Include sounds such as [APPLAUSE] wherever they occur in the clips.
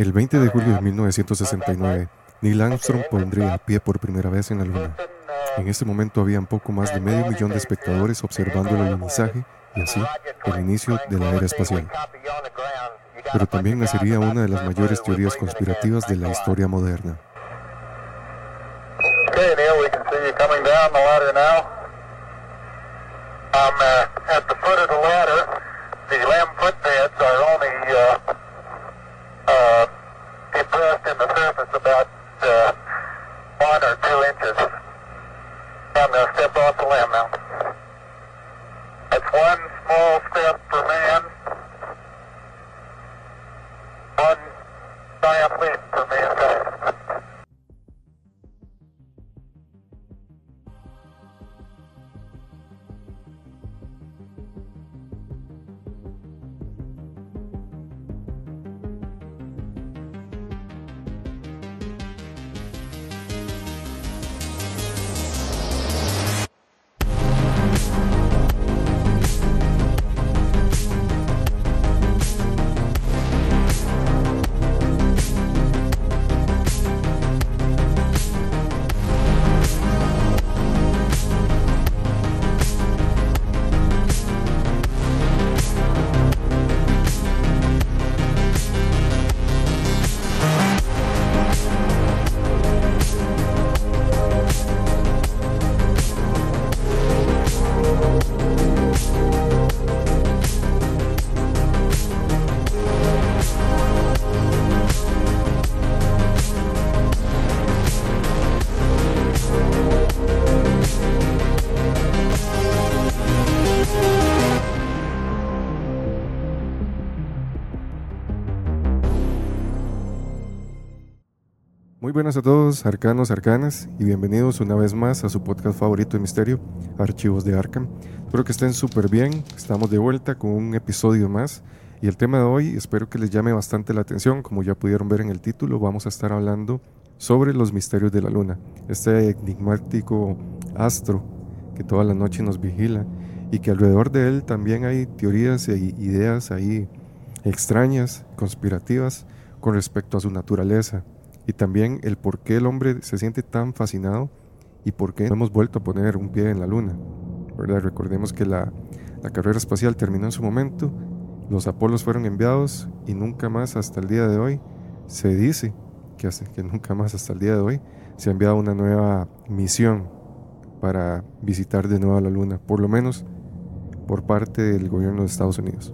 El 20 de julio de 1969, Neil Armstrong pondría pie por primera vez en la Luna. En ese momento habían poco más de medio millón de espectadores observando el alunizaje y así el inicio de la era espacial. Pero también nacería una de las mayores teorías conspirativas de la historia moderna. Muy buenas a todos, arcanos, arcanas, y bienvenidos una vez más a su podcast favorito de misterio, Archivos de Arkham. Espero que estén súper bien, estamos de vuelta con un episodio más, y el tema de hoy espero que les llame bastante la atención, como ya pudieron ver en el título, vamos a estar hablando sobre los misterios de la luna, este enigmático astro que toda la noche nos vigila, y que alrededor de él también hay teorías e ideas ahí extrañas, conspirativas, con respecto a su naturaleza y también el por qué el hombre se siente tan fascinado y por qué no hemos vuelto a poner un pie en la luna. Recordemos que la, la carrera espacial terminó en su momento, los Apolos fueron enviados y nunca más hasta el día de hoy se dice que, hace, que nunca más hasta el día de hoy se ha enviado una nueva misión para visitar de nuevo la luna, por lo menos por parte del gobierno de Estados Unidos.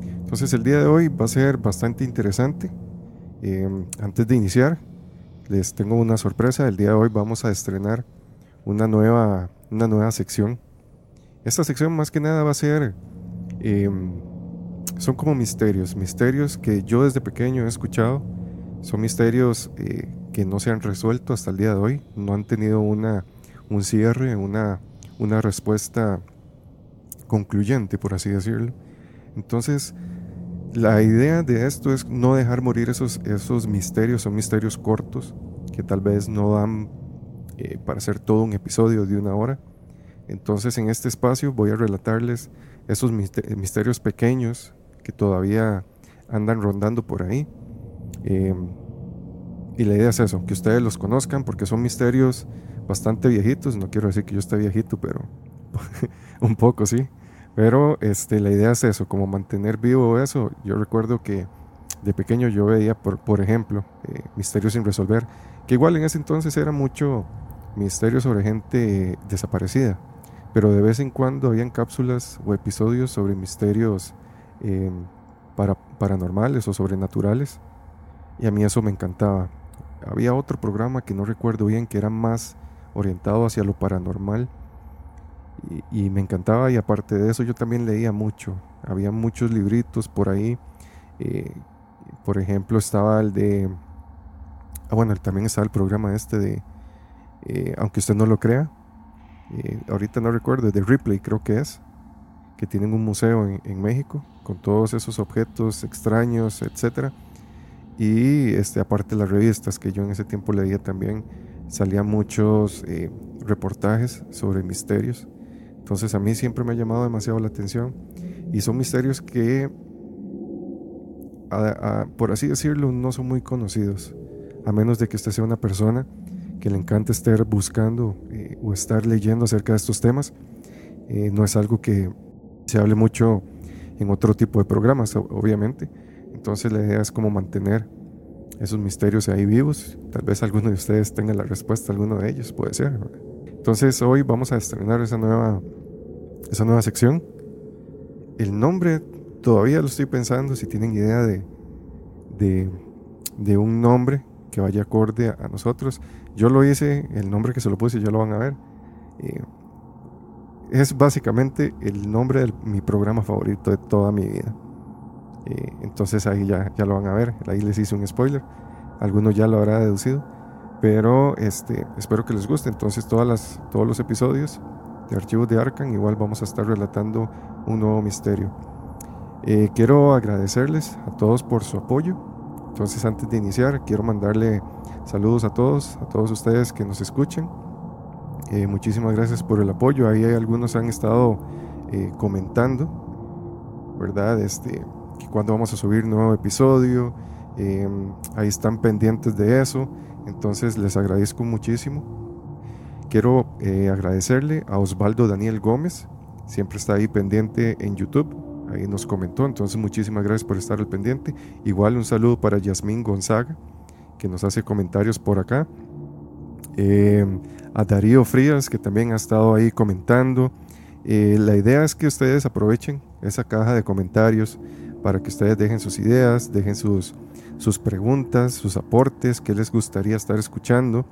Entonces el día de hoy va a ser bastante interesante Em, antes de iniciar, les tengo una sorpresa. El día de hoy vamos a estrenar una nueva, una nueva sección. Esta sección más que nada va a ser... Em, son como misterios, misterios que yo desde pequeño he escuchado. Son misterios eh, que no se han resuelto hasta el día de hoy. No han tenido una, un cierre, una, una respuesta concluyente, por así decirlo. Entonces, la idea de esto es no dejar morir esos, esos misterios, son misterios cortos que tal vez no dan eh, para hacer todo un episodio de una hora. Entonces en este espacio voy a relatarles esos misterios pequeños que todavía andan rondando por ahí. Em, y la idea es eso, que ustedes los conozcan porque son misterios bastante viejitos. No quiero decir que yo esté viejito, pero [LAUGHS] un poco sí. Pero este, la idea es eso, como mantener vivo eso. Yo recuerdo que de pequeño yo veía, por, ejemplo, eh, Misterios sin resolver, que igual en ese entonces era mucho misterio sobre gente desaparecida, pero de vez en cuando habían cápsulas o episodios sobre misterios eh, para, paranormales o sobrenaturales, y a mí eso me encantaba. Había otro programa que no recuerdo bien que era más orientado hacia lo paranormal, y, me encantaba y aparte de eso yo también leía mucho. Había muchos libritos por ahí. Eh, por ejemplo estaba el de... Ah, bueno, también estaba el programa este de... Eh, aunque usted no lo crea. Eh, ahorita no recuerdo, de Ripley creo que es. Que tienen un museo en, México con todos esos objetos extraños, etc. Y este, aparte las revistas que yo en ese tiempo leía también, salían muchos reportajes sobre misterios. Entonces a mí siempre me ha llamado demasiado la atención y son misterios que por así decirlo, no son muy conocidos, a menos de que usted sea una persona que le encanta estar buscando eh, o estar leyendo acerca de estos temas. Eh, no es algo que se hable mucho en otro tipo de programas, obviamente. Entonces la idea es como mantener esos misterios ahí vivos. Tal vez alguno de ustedes tenga la respuesta alguno de ellos, puede ser. Entonces hoy vamos a estrenar esa nueva, esa nueva sección. El nombre todavía lo estoy pensando, si tienen idea de, de, un nombre que vaya acorde a, nosotros. Yo lo hice, el nombre que se lo puse ya lo van a ver. Eh, es básicamente el nombre de mi programa favorito de toda mi vida. Eh, entonces ahí ya, ya lo van a ver. Ahí les hice un spoiler. Algunos ya lo habrá deducido. Pero este, espero que les guste. Entonces todas las, todos los episodios de archivos de Arkham igual vamos a estar relatando un nuevo misterio. Eh, quiero agradecerles a todos por su apoyo. Entonces antes de iniciar quiero mandarle saludos a todos, a todos ustedes que nos escuchen. Eh, muchísimas gracias por el apoyo. Ahí hay algunos han estado comentando, ¿verdad? Este, que cuando vamos a subir nuevo episodio. Em, ahí están pendientes de eso. Entonces les agradezco muchísimo. Quiero eh, agradecerle a Osvaldo Daniel Gómez. Siempre está ahí pendiente en YouTube. Ahí nos comentó. Entonces muchísimas gracias por estar al pendiente. Igual un saludo para Yasmín Gonzaga, que nos hace comentarios por acá. Em, a Darío Frías, que también ha estado ahí comentando. Eh, la idea es que ustedes aprovechen esa caja de comentarios para que ustedes dejen sus ideas, dejen sus, sus preguntas, sus aportes, qué les gustaría estar escuchando.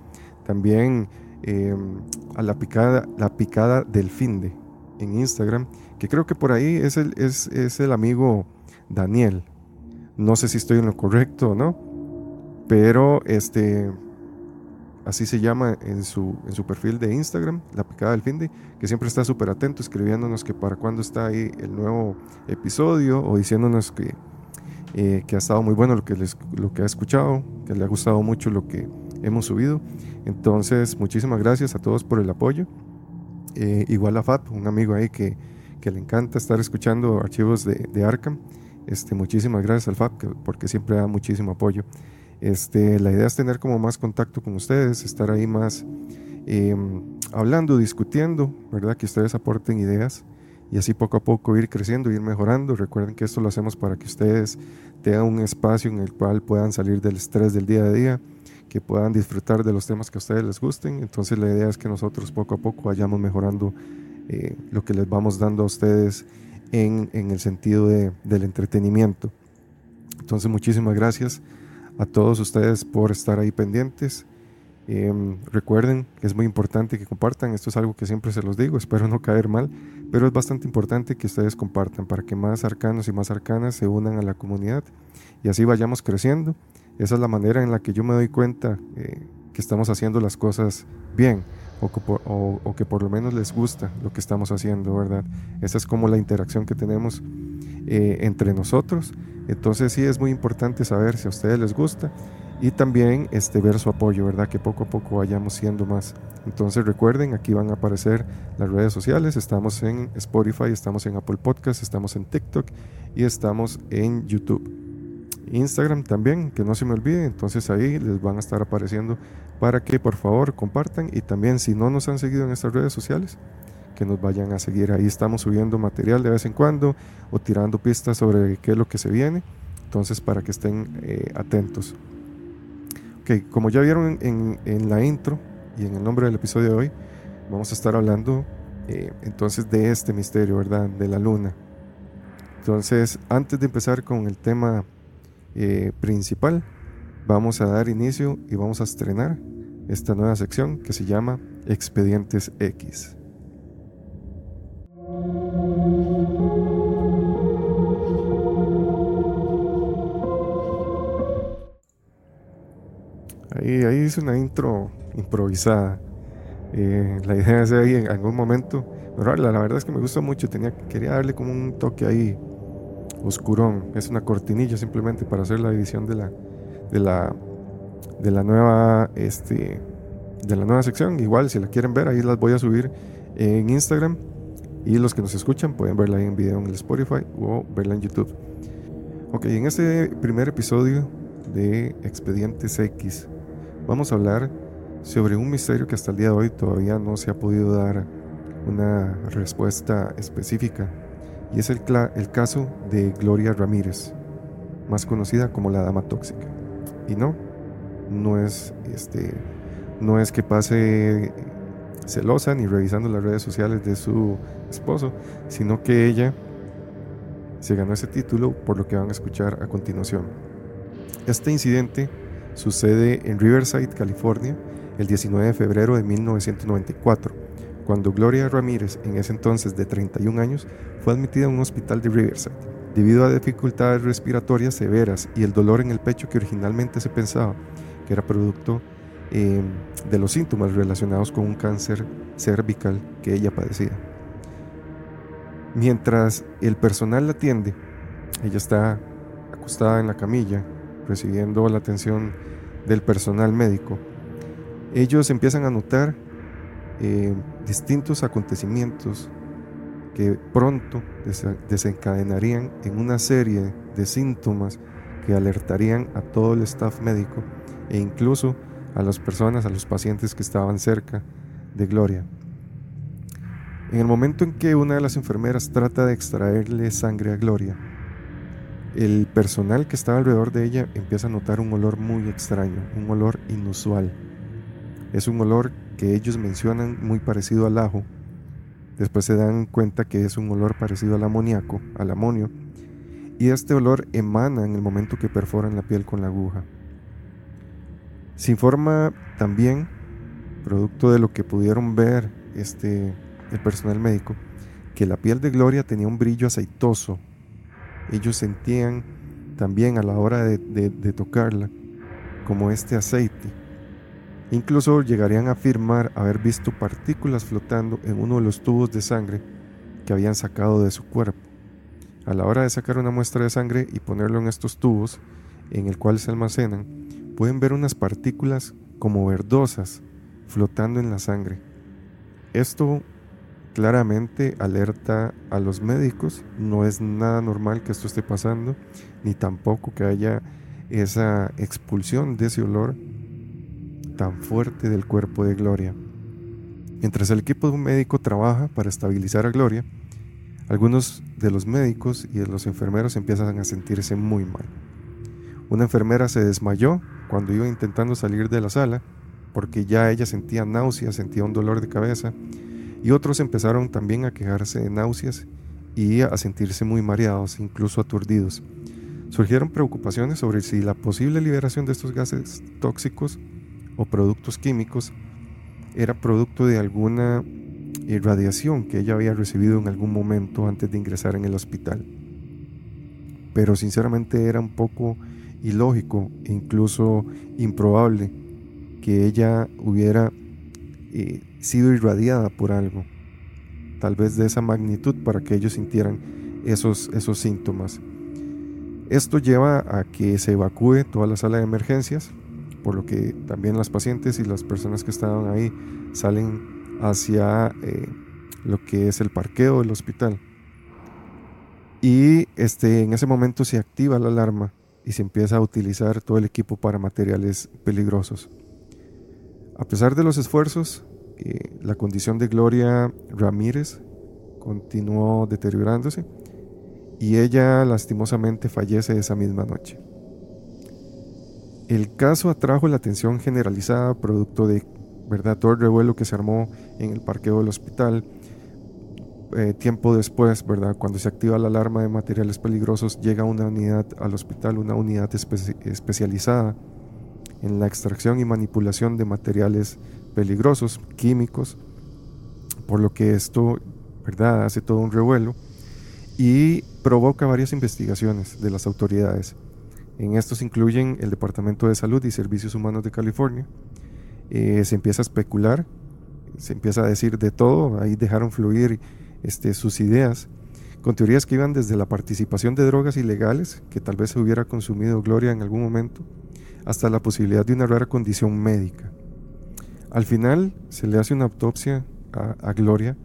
También em, a la picada, la picada del finde en Instagram, que creo que por ahí es el, es, es el amigo Daniel. No sé si estoy en lo correcto o no, pero este, así se llama en su, en su perfil de Instagram, La Picada del Finde, que siempre está súper atento escribiéndonos que para cuándo está ahí el nuevo episodio o diciéndonos que, eh, que ha estado muy bueno lo que, les, lo que ha escuchado, que le ha gustado mucho lo que hemos subido. Entonces, muchísimas gracias a todos por el apoyo. Eh, igual a Fat, un amigo ahí que, que, le encanta estar escuchando archivos de, de Arkham. Este, muchísimas gracias al FAP porque siempre da muchísimo apoyo. Este, la idea es tener como más contacto con ustedes, estar ahí más em, hablando, discutiendo, ¿verdad? Que ustedes aporten ideas y así poco a poco ir creciendo, ir mejorando. Recuerden que esto lo hacemos para que ustedes tengan un espacio en el cual puedan salir del estrés del día a día, que puedan disfrutar de los temas que a ustedes les gusten. Entonces la idea es que nosotros poco a poco vayamos mejorando eh, lo que les vamos dando a ustedes en, el sentido de, del entretenimiento. Entonces muchísimas gracias a todos ustedes por estar ahí pendientes. Em, recuerden que es muy importante que compartan, esto es algo que siempre se los digo, espero no caer mal, pero es bastante importante que ustedes compartan para que más arcanos y más arcanas se unan a la comunidad y así vayamos creciendo. Esa es la manera en la que yo me doy cuenta eh, que estamos haciendo las cosas bien o que, por, o que, por, lo menos les gusta lo que estamos haciendo, ¿verdad? Esa es como la interacción que tenemos eh, entre nosotros. Entonces sí es muy importante saber si a ustedes les gusta y también este, ver su apoyo, ¿verdad? Que poco a poco vayamos siendo más. Entonces recuerden, aquí van a aparecer las redes sociales, estamos en Spotify, estamos en Apple Podcast, estamos en TikTok y estamos en YouTube. Instagram también, que no se me olvide, entonces ahí les van a estar apareciendo para que por favor compartan y también si no nos han seguido en estas redes sociales, que nos vayan a seguir. Ahí estamos subiendo material de vez en cuando o tirando pistas sobre qué es lo que se viene. Entonces, para que estén eh, atentos. Ok, como ya vieron en, la intro y en el nombre del episodio de hoy, vamos a estar hablando eh, entonces de este misterio, ¿verdad? De la luna. Entonces, antes de empezar con el tema eh, principal, vamos a dar inicio y vamos a estrenar esta nueva sección que se llama Expedientes X. Ahí, ahí hice una intro improvisada. Eh, la idea es ahí en algún momento. Pero la, verdad es que me gusta mucho. Tenía, quería darle como un toque ahí oscurón. Es una cortinilla simplemente para hacer la edición de la, de la, de la nueva, este, de la nueva sección. Igual si la quieren ver, ahí las voy a subir en Instagram. Y los que nos escuchan pueden verla en video en el Spotify o verla en YouTube. Ok, en este primer episodio de Expedientes X vamos a hablar sobre un misterio que hasta el día de hoy todavía no se ha podido dar una respuesta específica y es el, el caso de Gloria Ramírez, más conocida como la Dama Tóxica. Y no, no es, este, no es que pase celosa ni revisando las redes sociales de su esposo, sino que ella se ganó ese título por lo que van a escuchar a continuación. Este incidente sucede en Riverside, California, el 19 de febrero de 1994, cuando Gloria Ramírez, en ese entonces de 31 años, fue admitida en un hospital de Riverside. Debido a dificultades respiratorias severas y el dolor en el pecho que originalmente se pensaba que era producto eh, de los síntomas relacionados con un cáncer cervical que ella padecía. Mientras el personal la atiende, ella está acostada en la camilla, recibiendo la atención del personal médico. Ellos empiezan a notar eh, distintos acontecimientos que pronto desencadenarían en una serie de síntomas que alertarían a todo el staff médico e incluso a las personas, a los pacientes que estaban cerca de Gloria. En el momento en que una de las enfermeras trata de extraerle sangre a Gloria, el personal que estaba alrededor de ella empieza a notar un olor muy extraño, un olor inusual. Es un olor que ellos mencionan muy parecido al ajo. Después se dan cuenta que es un olor parecido al amoníaco, al amonio. Y este olor emana en el momento que perforan la piel con la aguja. Se informa también, producto de lo que pudieron ver este, el personal médico, que la piel de Gloria tenía un brillo aceitoso. Ellos sentían también a la hora de, tocarla como este aceite. Incluso llegarían a afirmar haber visto partículas flotando en uno de los tubos de sangre que habían sacado de su cuerpo. A la hora de sacar una muestra de sangre y ponerlo en estos tubos en el cual se almacenan, pueden ver unas partículas como verdosas flotando en la sangre. Esto claramente alerta a los médicos. No es nada normal que esto esté pasando, ni tampoco que haya esa expulsión de ese olor tan fuerte del cuerpo de Gloria. Mientras el equipo de un médico trabaja para estabilizar a Gloria, algunos de los médicos y de los enfermeros empiezan a sentirse muy mal. Una enfermera se desmayó cuando iba intentando salir de la sala porque ya ella sentía náuseas, sentía un dolor de cabeza y otros empezaron también a quejarse de náuseas y a sentirse muy mareados, incluso aturdidos. Surgieron preocupaciones sobre si la posible liberación de estos gases tóxicos o productos químicos era producto de alguna irradiación que ella había recibido en algún momento antes de ingresar en el hospital. Pero sinceramente era un poco ilógico e incluso improbable que ella hubiera eh, sido irradiada por algo, tal vez de esa magnitud para que ellos sintieran esos, esos síntomas. Esto lleva a que se evacúe toda la sala de emergencias, por lo que también las pacientes y las personas que estaban ahí salen hacia eh, lo que es el parqueo del hospital. Y este, en ese momento se activa la alarma y se empieza a utilizar todo el equipo para materiales peligrosos. A pesar de los esfuerzos, eh, la condición de Gloria Ramírez continuó deteriorándose y ella lastimosamente fallece esa misma noche. El caso atrajo la atención generalizada producto de ¿verdad? todo el revuelo que se armó en el parqueo del hospital. Eh, tiempo después, ¿verdad? cuando se activa la alarma de materiales peligrosos, llega una unidad al hospital, una unidad especializada en la extracción y manipulación de materiales peligrosos, químicos, por lo que esto ¿verdad? hace todo un revuelo y provoca varias investigaciones de las autoridades. En estos incluyen el Departamento de Salud y Servicios Humanos de California. Eh, se empieza a especular, se empieza a decir de todo, ahí dejaron fluir este, sus ideas, con teorías que iban desde la participación de drogas ilegales, que tal vez se hubiera consumido Gloria en algún momento, hasta la posibilidad de una rara condición médica. Al final se le hace una autopsia a, Gloria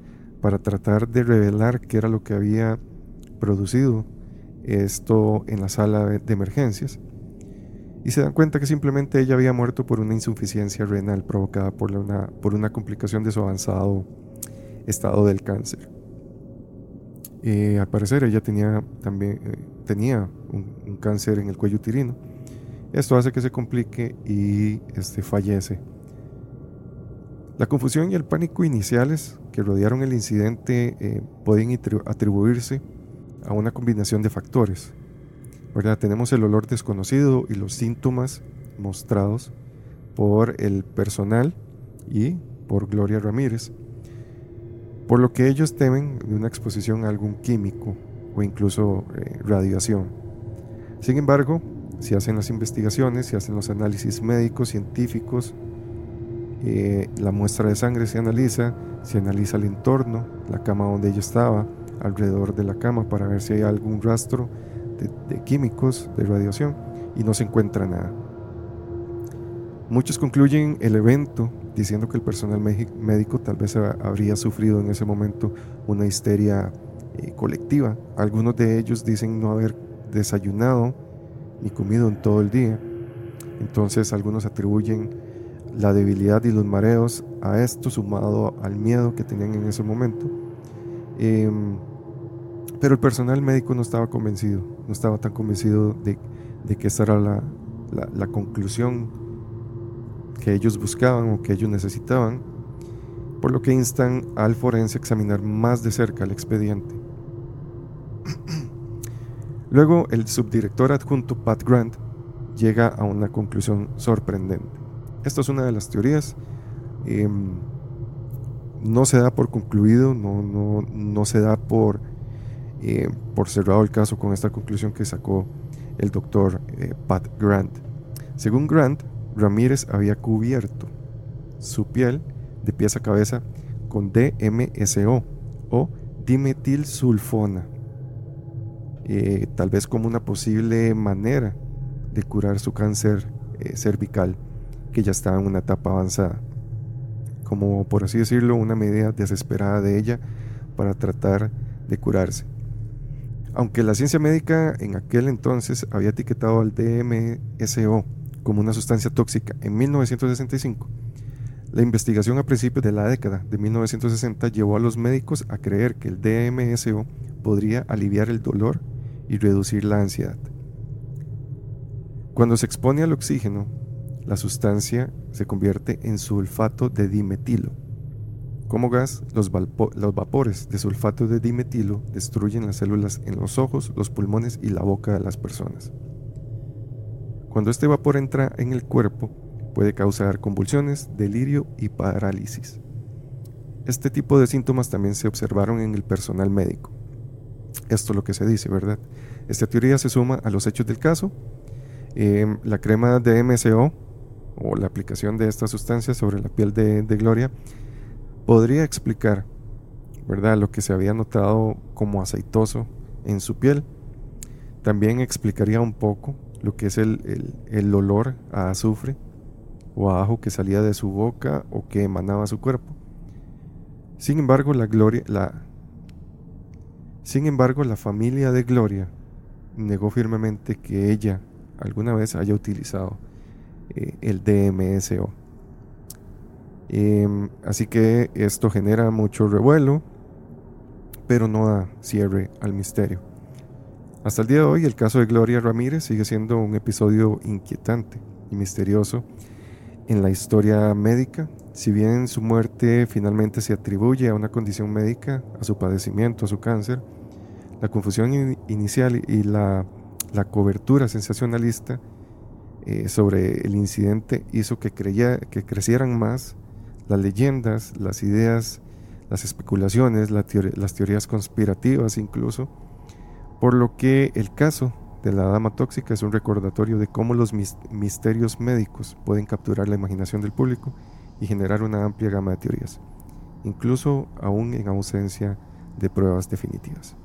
para tratar de revelar qué era lo que había producido esto en la sala de emergencias, y se dan cuenta que simplemente ella había muerto por una insuficiencia renal provocada por, una, por una complicación de su avanzado estado del cáncer. Eh, al parecer ella tenía también eh, tenía un, cáncer en el cuello uterino. Esto hace que se complique y este, fallece. La confusión y el pánico iniciales que rodearon el incidente eh, pueden atribuirse a una combinación de factores. ¿verdad? Tenemos el olor desconocido y los síntomas mostrados por el personal y por Gloria Ramírez, por lo que ellos temen de una exposición a algún químico o incluso eh, radiación. Sin embargo, si hacen las investigaciones, si hacen los análisis médicos, científicos, eh, la muestra de sangre se analiza, se analiza el entorno, la cama donde ella estaba, alrededor de la cama para ver si hay algún rastro de, químicos, de radiación, y no se encuentra nada. Muchos concluyen el evento diciendo que el personal médico tal vez habría sufrido en ese momento una histeria eh, colectiva. Algunos de ellos dicen no haber desayunado ni comido en todo el día. Entonces algunos atribuyen la debilidad y los mareos a esto sumado al miedo que tenían en ese momento. Em, pero el personal médico no estaba convencido, no estaba tan convencido de, que esa era la, la, conclusión que ellos buscaban o que ellos necesitaban, por lo que instan al forense a examinar más de cerca el expediente. [CLEARS THROAT] Luego, el subdirector adjunto Pat Grant llega a una conclusión sorprendente. Esta es una de las teorías. Em, no se da por concluido, no, no, no se da por eh, por cerrado el caso con esta conclusión que sacó el doctor eh, Pat Grant. Según Grant, Ramírez había cubierto su piel de pies a cabeza con DMSO o dimetilsulfona, eh, tal vez como una posible manera de curar su cáncer cervical que ya estaba en una etapa avanzada, como por así decirlo, una medida desesperada de ella para tratar de curarse. Aunque la ciencia médica en aquel entonces había etiquetado al DMSO como una sustancia tóxica en 1965, la investigación a principios de la década de 1960 llevó a los médicos a creer que el DMSO podría aliviar el dolor y reducir la ansiedad. Cuando se expone al oxígeno, la sustancia se convierte en sulfato de dimetilo, como gas, los, vapores de sulfato de dimetilo destruyen las células en los ojos, los pulmones y la boca de las personas. Cuando este vapor entra en el cuerpo, puede causar convulsiones, delirio y parálisis. Este tipo de síntomas también se observaron en el personal médico. Esto es lo que se dice, ¿verdad? Esta teoría se suma a los hechos del caso. Em, la crema de MSO o la aplicación de esta sustancia sobre la piel de Gloria podría explicar, ¿verdad?, lo que se había notado como aceitoso en su piel. También explicaría un poco lo que es el, el, olor a azufre o a ajo que salía de su boca o que emanaba su cuerpo. Sin embargo, la gloria, la, sin embargo, la familia de Gloria negó firmemente que ella alguna vez haya utilizado eh, el DMSO. Em, así que esto genera mucho revuelo, pero no da cierre al misterio. Hasta el día de hoy, el caso de Gloria Ramírez sigue siendo un episodio inquietante y misterioso en la historia médica. Si bien su muerte finalmente se atribuye a una condición médica, a su padecimiento, a su cáncer, la confusión inicial y la, cobertura sensacionalista eh, sobre el incidente hizo que, creía, que crecieran más las leyendas, las ideas, las especulaciones, las teorías conspirativas incluso, por lo que el caso de la dama tóxica es un recordatorio de cómo los misterios médicos pueden capturar la imaginación del público y generar una amplia gama de teorías, incluso aún en ausencia de pruebas definitivas.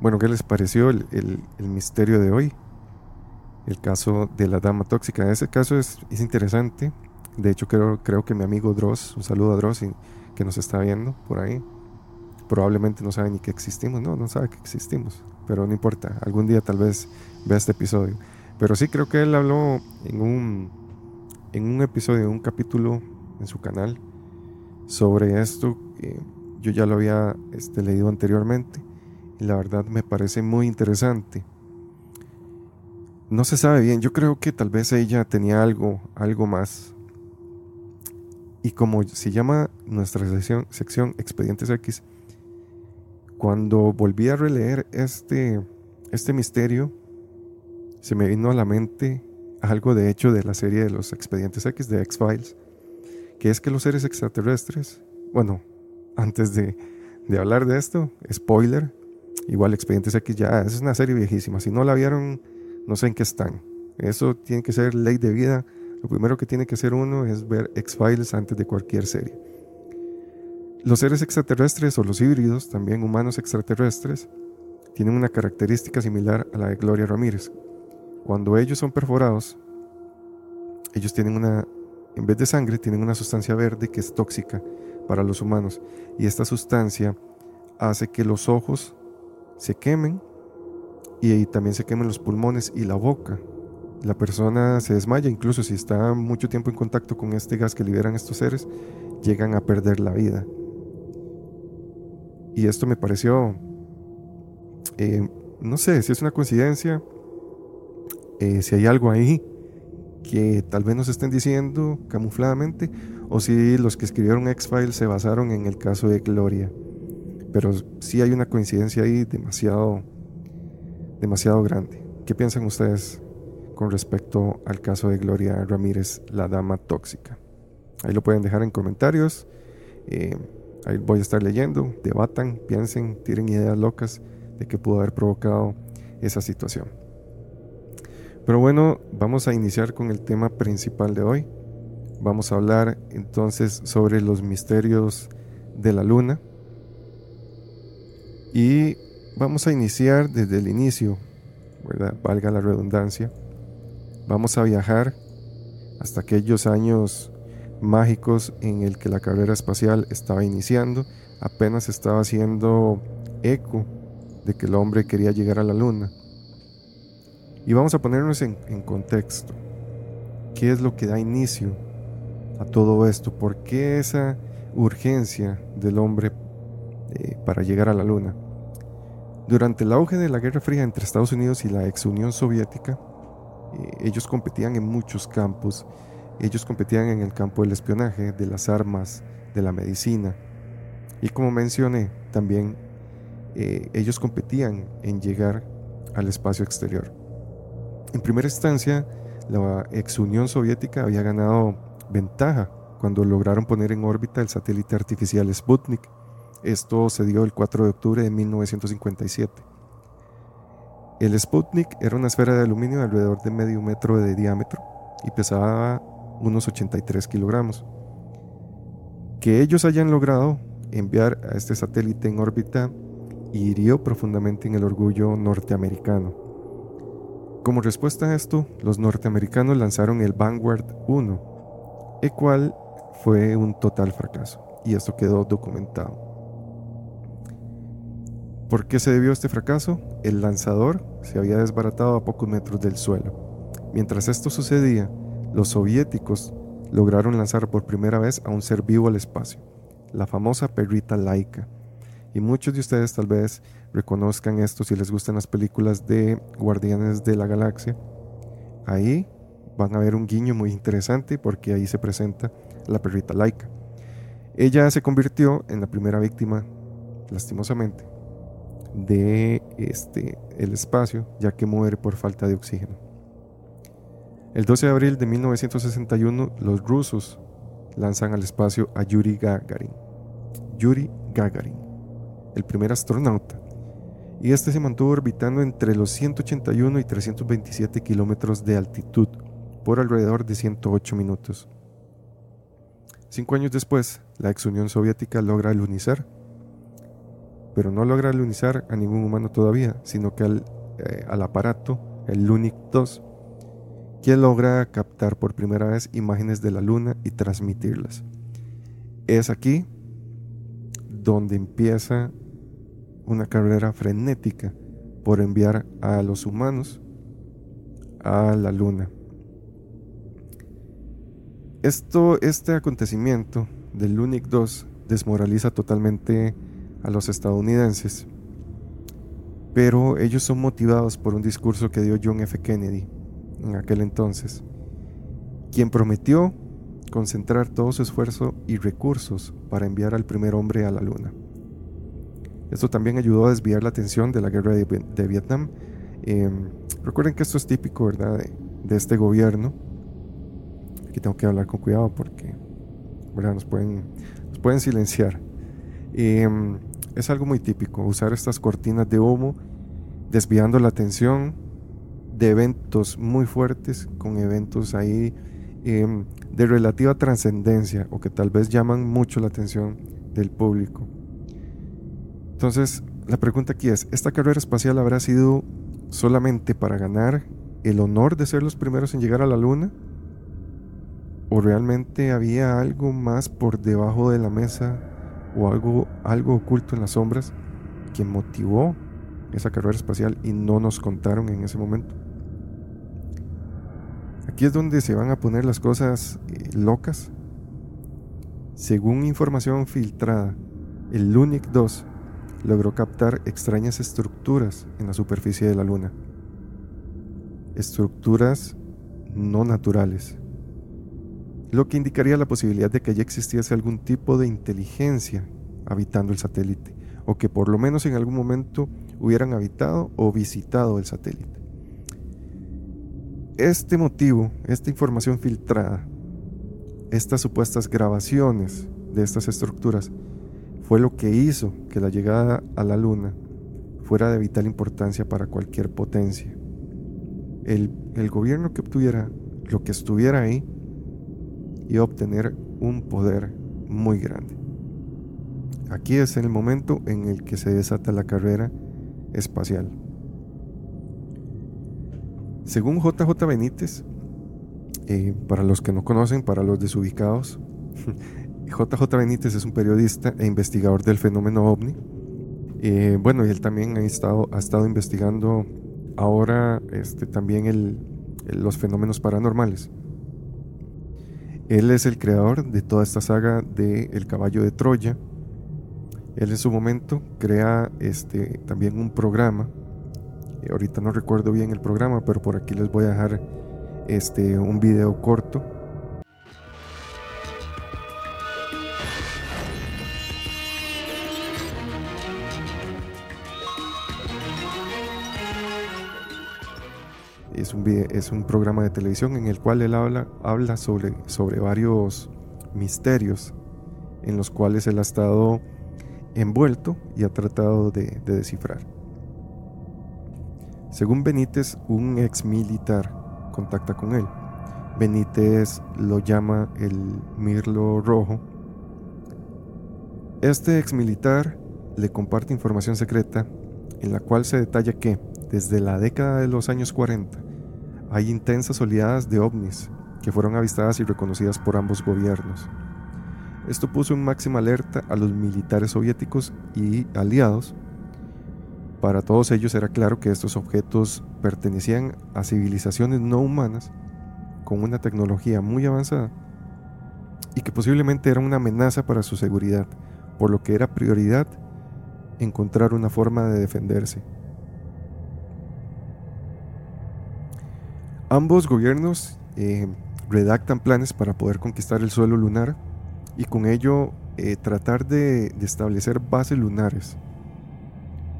Bueno, ¿qué les pareció el, misterio de hoy? El caso de la dama tóxica. Ese caso es, interesante. De hecho, creo, creo que mi amigo Dross, un saludo a Dross que nos está viendo por ahí, probablemente no sabe ni que existimos. No, no sabe que existimos. Pero no importa, algún día tal vez vea este episodio. Pero sí creo que él habló en un, en un episodio, en un capítulo en su canal sobre esto. yo ya lo había este, leído anteriormente y la verdad me parece muy interesante. No se sabe bien, yo creo que tal vez ella tenía algo, algo más. Y como se llama nuestra sección, Expedientes X, cuando volví a releer este, este misterio, se me vino a la mente algo de hecho de la serie de los Expedientes X de X-Files, que es que los seres extraterrestres, bueno, antes de, de hablar de esto, spoiler, igual Expedientes X ya es una serie viejísima, si no la vieron, no sé en qué están. Eso tiene que ser ley de vida. Lo primero que tiene que hacer uno es ver X-Files antes de cualquier serie. Los seres extraterrestres o los híbridos, también humanos extraterrestres, tienen una característica similar a la de Gloria Ramírez. Cuando ellos son perforados, ellos tienen una, en vez de sangre, tienen una sustancia verde que es tóxica para los humanos. Y esta sustancia hace que los ojos se quemen y, también se quemen los pulmones y la boca. La persona se desmaya, incluso si está mucho tiempo en contacto con este gas que liberan estos seres, llegan a perder la vida. Y esto me pareció, eh, no sé si es una coincidencia, eh, si hay algo ahí que tal vez nos estén diciendo camufladamente, o si los que escribieron X-Files se basaron en el caso de Gloria. Pero sí hay una coincidencia ahí demasiado, demasiado grande. ¿Qué piensan ustedes con respecto al caso de Gloria Ramírez, la dama tóxica? Ahí lo pueden dejar en comentarios. Eh, ahí voy a estar leyendo, debatan, piensen, tiren ideas locas de qué pudo haber provocado esa situación. Pero bueno, vamos a iniciar con el tema principal de hoy. Vamos a hablar entonces sobre los misterios de la luna. Y vamos a iniciar desde el inicio, ¿verdad? Valga la redundancia. Vamos a viajar hasta aquellos años mágicos en el que la carrera espacial estaba iniciando, apenas estaba haciendo eco de que el hombre quería llegar a la luna. Y vamos a ponernos en, contexto. ¿Qué es lo que da inicio a todo esto? ¿Por qué esa urgencia del hombre eh, para llegar a la Luna. Durante el auge de la Guerra Fría entre Estados Unidos y la ex Unión Soviética, eh, ellos competían en muchos campos. Ellos competían en el campo del espionaje, de las armas, de la medicina. Y como mencioné, también eh, ellos competían en llegar al espacio exterior. En primera instancia, la ex Unión Soviética había ganado ventaja cuando lograron poner en órbita el satélite artificial Sputnik esto se dio el 4 de octubre de 1957. El Sputnik era una esfera de aluminio de alrededor de medio metro de diámetro y pesaba unos 83 kilogramos. Que ellos hayan logrado enviar a este satélite en órbita hirió profundamente en el orgullo norteamericano. Como respuesta a esto, los norteamericanos lanzaron el Vanguard 1, el cual fue un total fracaso, y esto quedó documentado. ¿Por qué se debió este fracaso? El lanzador se había desbaratado a pocos metros del suelo. Mientras esto sucedía, los soviéticos lograron lanzar por primera vez a un ser vivo al espacio, la famosa perrita laica. Y muchos de ustedes tal vez reconozcan esto si les gustan las películas de Guardianes de la Galaxia. Ahí van a ver un guiño muy interesante porque ahí se presenta la perrita laica. Ella se convirtió en la primera víctima, lastimosamente, de este, el espacio, ya que muere por falta de oxígeno. El 12 de abril de 1961, los rusos lanzan al espacio a Yuri Gagarin. Yuri Gagarin, el primer astronauta. Y este se mantuvo orbitando entre los 181 y 327 kilómetros de altitud por alrededor de 108 minutos. Cinco años después, la ex Unión Soviética logra lunizar pero no logra lunizar a ningún humano todavía, sino que al, eh, aparato, el Lunik 2, que logra captar por primera vez imágenes de la luna y transmitirlas. Es aquí donde empieza una carrera frenética por enviar a los humanos a la luna. Esto, este acontecimiento del Lunic 2 desmoraliza totalmente a los estadounidenses, pero ellos son motivados por un discurso que dio John F. Kennedy en aquel entonces, quien prometió concentrar todo su esfuerzo y recursos para enviar al primer hombre a la luna. Esto también ayudó a desviar la atención de la guerra de, Vietnam. Em, recuerden que esto es típico, ¿verdad?, de, este gobierno. Aquí tengo que hablar con cuidado porque, ¿verdad?, nos pueden, nos pueden silenciar. Em, es algo muy típico, usar estas cortinas de humo, desviando la atención de eventos muy fuertes con eventos ahí em, de relativa trascendencia o que tal vez llaman mucho la atención del público. Entonces, la pregunta aquí es, ¿esta carrera espacial habrá sido solamente para ganar el honor de ser los primeros en llegar a la Luna? ¿O realmente había algo más por debajo de la mesa o algo, algo oculto en las sombras que motivó esa carrera espacial y no nos contaron en ese momento? Aquí es donde se van a poner las cosas eh, locas. Según información filtrada, el LUNIC 2 logró captar extrañas estructuras en la superficie de la Luna. Estructuras no naturales. Lo que indicaría la posibilidad de que ya existiese algún tipo de inteligencia habitando el satélite, o que por lo menos en algún momento hubieran habitado o visitado el satélite. Este motivo, esta información filtrada, estas supuestas grabaciones de estas estructuras, fue lo que hizo que la llegada a la Luna fuera de vital importancia para cualquier potencia. El, gobierno que obtuviera lo que estuviera ahí a obtener un poder muy grande. Aquí es el momento en el que se desata la carrera espacial. Según JJ Benítez, eh, para los que no conocen, para los desubicados, [LAUGHS] JJ Benítez es un periodista e investigador del fenómeno ovni. Eh, bueno, y él también ha estado, ha estado investigando ahora este, también los fenómenos paranormales. Él es el creador de toda esta saga de El caballo de Troya. Él en su momento crea este, también un programa. Eh, ahorita no recuerdo bien el programa, pero por aquí les voy a dejar este, un video corto es un, programa de televisión en el cual él habla, sobre, sobre varios misterios en los cuales él ha estado envuelto y ha tratado de, descifrar. Según Benítez, un ex militar contacta con él. Benítez lo llama el Mirlo Rojo. Este ex militar le comparte información secreta en la cual se detalla que desde la década de los años 40 hay intensas oleadas de ovnis que fueron avistadas y reconocidas por ambos gobiernos. Esto puso en máxima alerta a los militares soviéticos y aliados. Para todos ellos era claro que estos objetos pertenecían a civilizaciones no humanas con una tecnología muy avanzada y que posiblemente eran una amenaza para su seguridad, por lo que era prioridad encontrar una forma de defenderse. Ambos gobiernos eh, redactan planes para poder conquistar el suelo lunar y con ello eh, tratar de, establecer bases lunares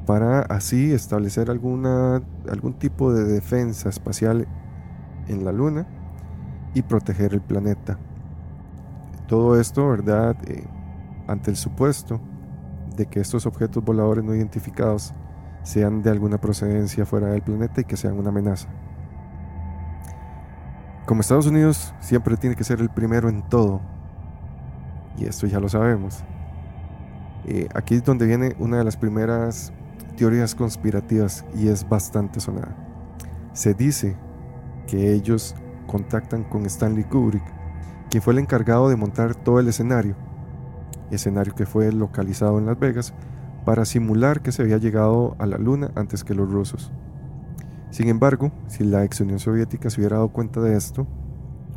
para así establecer alguna, algún tipo de defensa espacial en la luna y proteger el planeta. Todo esto, ¿verdad? Eh, ante el supuesto de que estos objetos voladores no identificados sean de alguna procedencia fuera del planeta y que sean una amenaza como Estados Unidos siempre tiene que ser el primero en todo, y esto ya lo sabemos, eh, aquí es donde viene una de las primeras teorías conspirativas y es bastante sonada. Se dice que ellos contactan con Stanley Kubrick, quien fue el encargado de montar todo el escenario, escenario que fue localizado en Las Vegas, para simular que se había llegado a la Luna antes que los rusos. Sin embargo, si la ex Unión Soviética se hubiera dado cuenta de esto,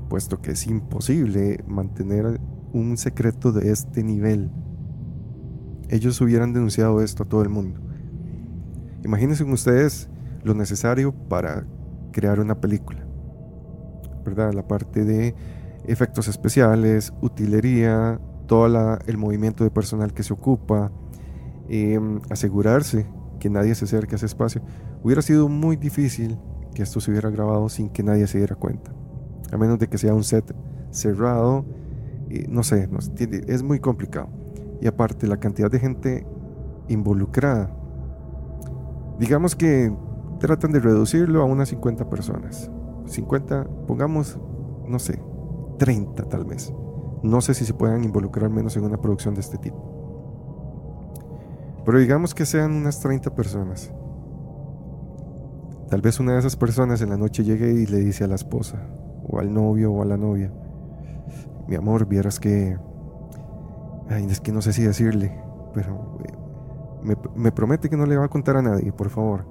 puesto que es imposible mantener un secreto de este nivel, ellos hubieran denunciado esto a todo el mundo. Imagínense ustedes lo necesario para crear una película, ¿verdad? La parte de efectos especiales, utilería, todo el movimiento de personal que se ocupa, Em, asegurarse que nadie se acerque a ese espacio. Hubiera sido muy difícil que esto se hubiera grabado sin que nadie se diera cuenta. A menos de que sea un set cerrado. no sé, es muy complicado. Y aparte, la cantidad de gente involucrada. Digamos que tratan de reducirlo a unas 50 personas. 50, pongamos, no sé, 30 tal vez. No sé si se puedan involucrar menos en una producción de este tipo. Pero digamos que sean unas 30 personas. Tal vez una de esas personas en la noche llegue y le dice a la esposa, o al novio o a la novia, mi amor, vieras que... Ay, es que no sé si decirle, pero eh, me, promete que no le va a contar a nadie, por favor.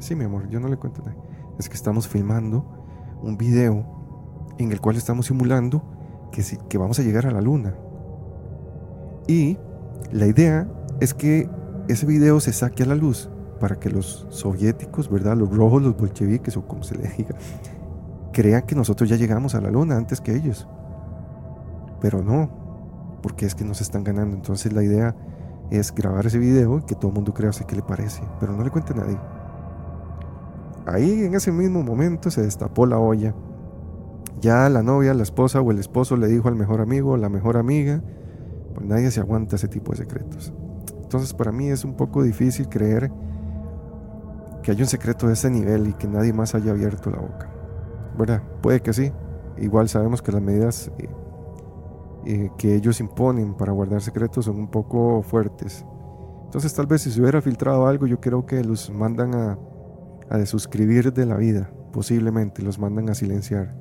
Sí, mi amor, yo no le cuento a. Es que estamos filmando un video en el cual estamos simulando que, que vamos a llegar a la luna. Y la idea es que ese video se saque a la luz para que los soviéticos, ¿verdad? Los rojos, los bolcheviques o como se le [LAUGHS] diga, crean que nosotros ya llegamos a la luna antes que ellos. Pero no, porque es que nos están ganando. Entonces la idea es grabar ese video y que todo el mundo crea qué le parece, pero no le cuente a nadie. Ahí en ese mismo momento se destapó la olla. Ya la novia, la esposa o el esposo le dijo al mejor amigo o la mejor amiga, pues nadie se aguanta ese tipo de secretos. Entonces para mí es un poco difícil creer que hay un secreto de ese nivel y que nadie más haya abierto la boca. ¿Verdad? Puede que sí. Igual sabemos que las medidas eh, eh, que ellos imponen para guardar secretos son un poco fuertes. Entonces tal vez si se hubiera filtrado algo, yo creo que los mandan a, a desuscribir de la vida, posiblemente los mandan a silenciar.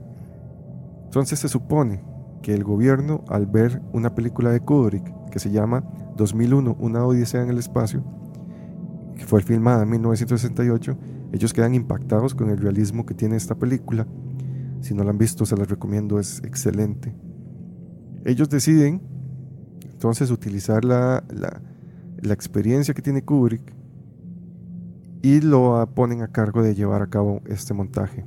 Entonces se supone que el gobierno, al ver una película de Kubrick que se llama 2001, Una Odisea en el Espacio, que fue filmada en 1968, ellos quedan impactados con el realismo que tiene esta película. Si no la han visto, se la recomiendo, es excelente. Ellos deciden entonces utilizar la, la, la experiencia que tiene Kubrick y lo ponen a cargo de llevar a cabo este montaje.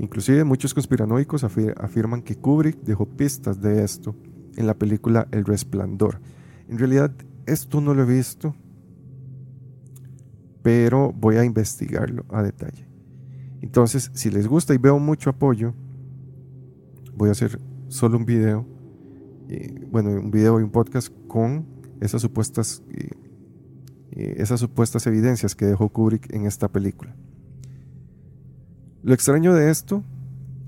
Inclusive muchos conspiranoicos afirman que Kubrick dejó pistas de esto en la película El Resplandor. En realidad esto no lo he visto, pero voy a investigarlo a detalle. Entonces, si les gusta y veo mucho apoyo, voy a hacer solo un video, eh, bueno, un video y un podcast con esas supuestas, eh, eh, esas supuestas evidencias que dejó Kubrick en esta película. Lo extraño de esto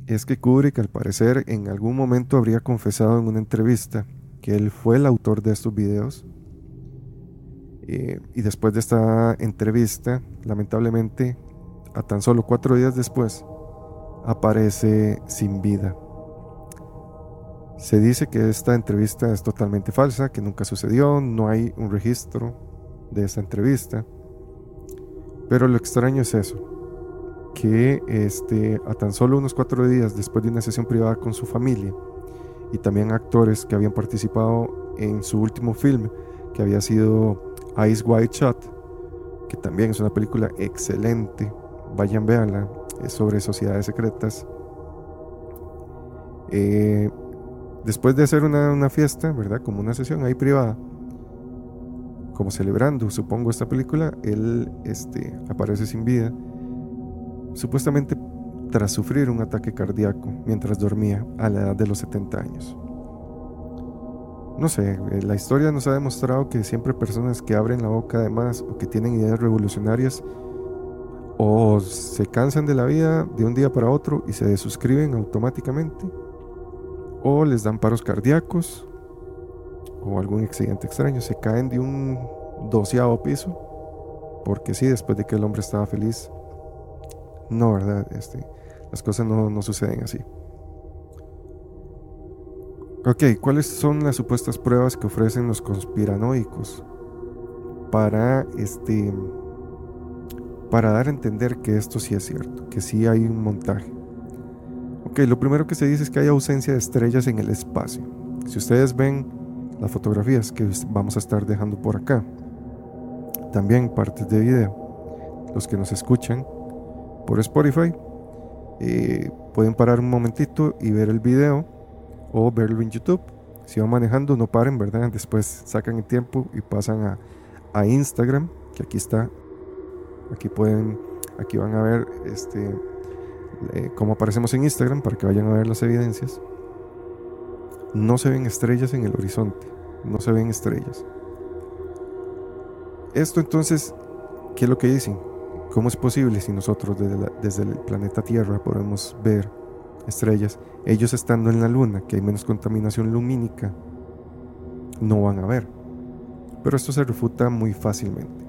es que Kubrick al parecer en algún momento habría confesado en una entrevista que él fue el autor de estos videos. Eh, y después de esta entrevista, lamentablemente, a tan solo cuatro días después, aparece sin vida. Se dice que esta entrevista es totalmente falsa, que nunca sucedió, no hay un registro de esta entrevista. Pero lo extraño es eso, que este, a tan solo unos cuatro días después de una sesión privada con su familia y también actores que habían participado en su último film, que había sido Ice White Shot, que también es una película excelente, vayan véanla, es sobre sociedades secretas. Eh, después de hacer una, una, fiesta, ¿verdad? Como una sesión ahí privada, como celebrando, supongo, esta película, él este, aparece sin vida supuestamente tras sufrir un ataque cardíaco mientras dormía a la edad de los 70 años. No sé, eh, la historia nos ha demostrado que siempre personas que abren la boca además o que tienen ideas revolucionarias o se cansan de la vida de un día para otro y se desuscriben automáticamente o les dan paros cardíacos o algún accidente extraño, se caen de un doceavo piso porque sí, después de que el hombre estaba feliz no, ¿verdad? Este, Las cosas no, no suceden así. Ok, ¿cuáles son las supuestas pruebas que ofrecen los conspiranoicos para este para dar a entender que esto sí es cierto, que sí hay un montaje? Ok, lo primero que se dice es que hay ausencia de estrellas en el espacio. Si ustedes ven las fotografías que vamos a estar dejando por acá, también partes de video, los que nos escuchan por Spotify, eh, pueden parar un momentito y ver el video o verlo en YouTube. Si van manejando, no paren, ¿verdad? Después sacan el tiempo y pasan a, a Instagram, que aquí está. Aquí pueden, aquí van a ver este, eh, cómo aparecemos en Instagram para que vayan a ver las evidencias. No se ven estrellas en el horizonte, no se ven estrellas. Esto entonces, ¿qué es lo que dicen? ¿Cómo es posible si nosotros desde, el planeta Tierra podemos ver estrellas, ellos estando en la luna, que hay menos contaminación lumínica, no van a ver. Pero esto se refuta muy fácilmente.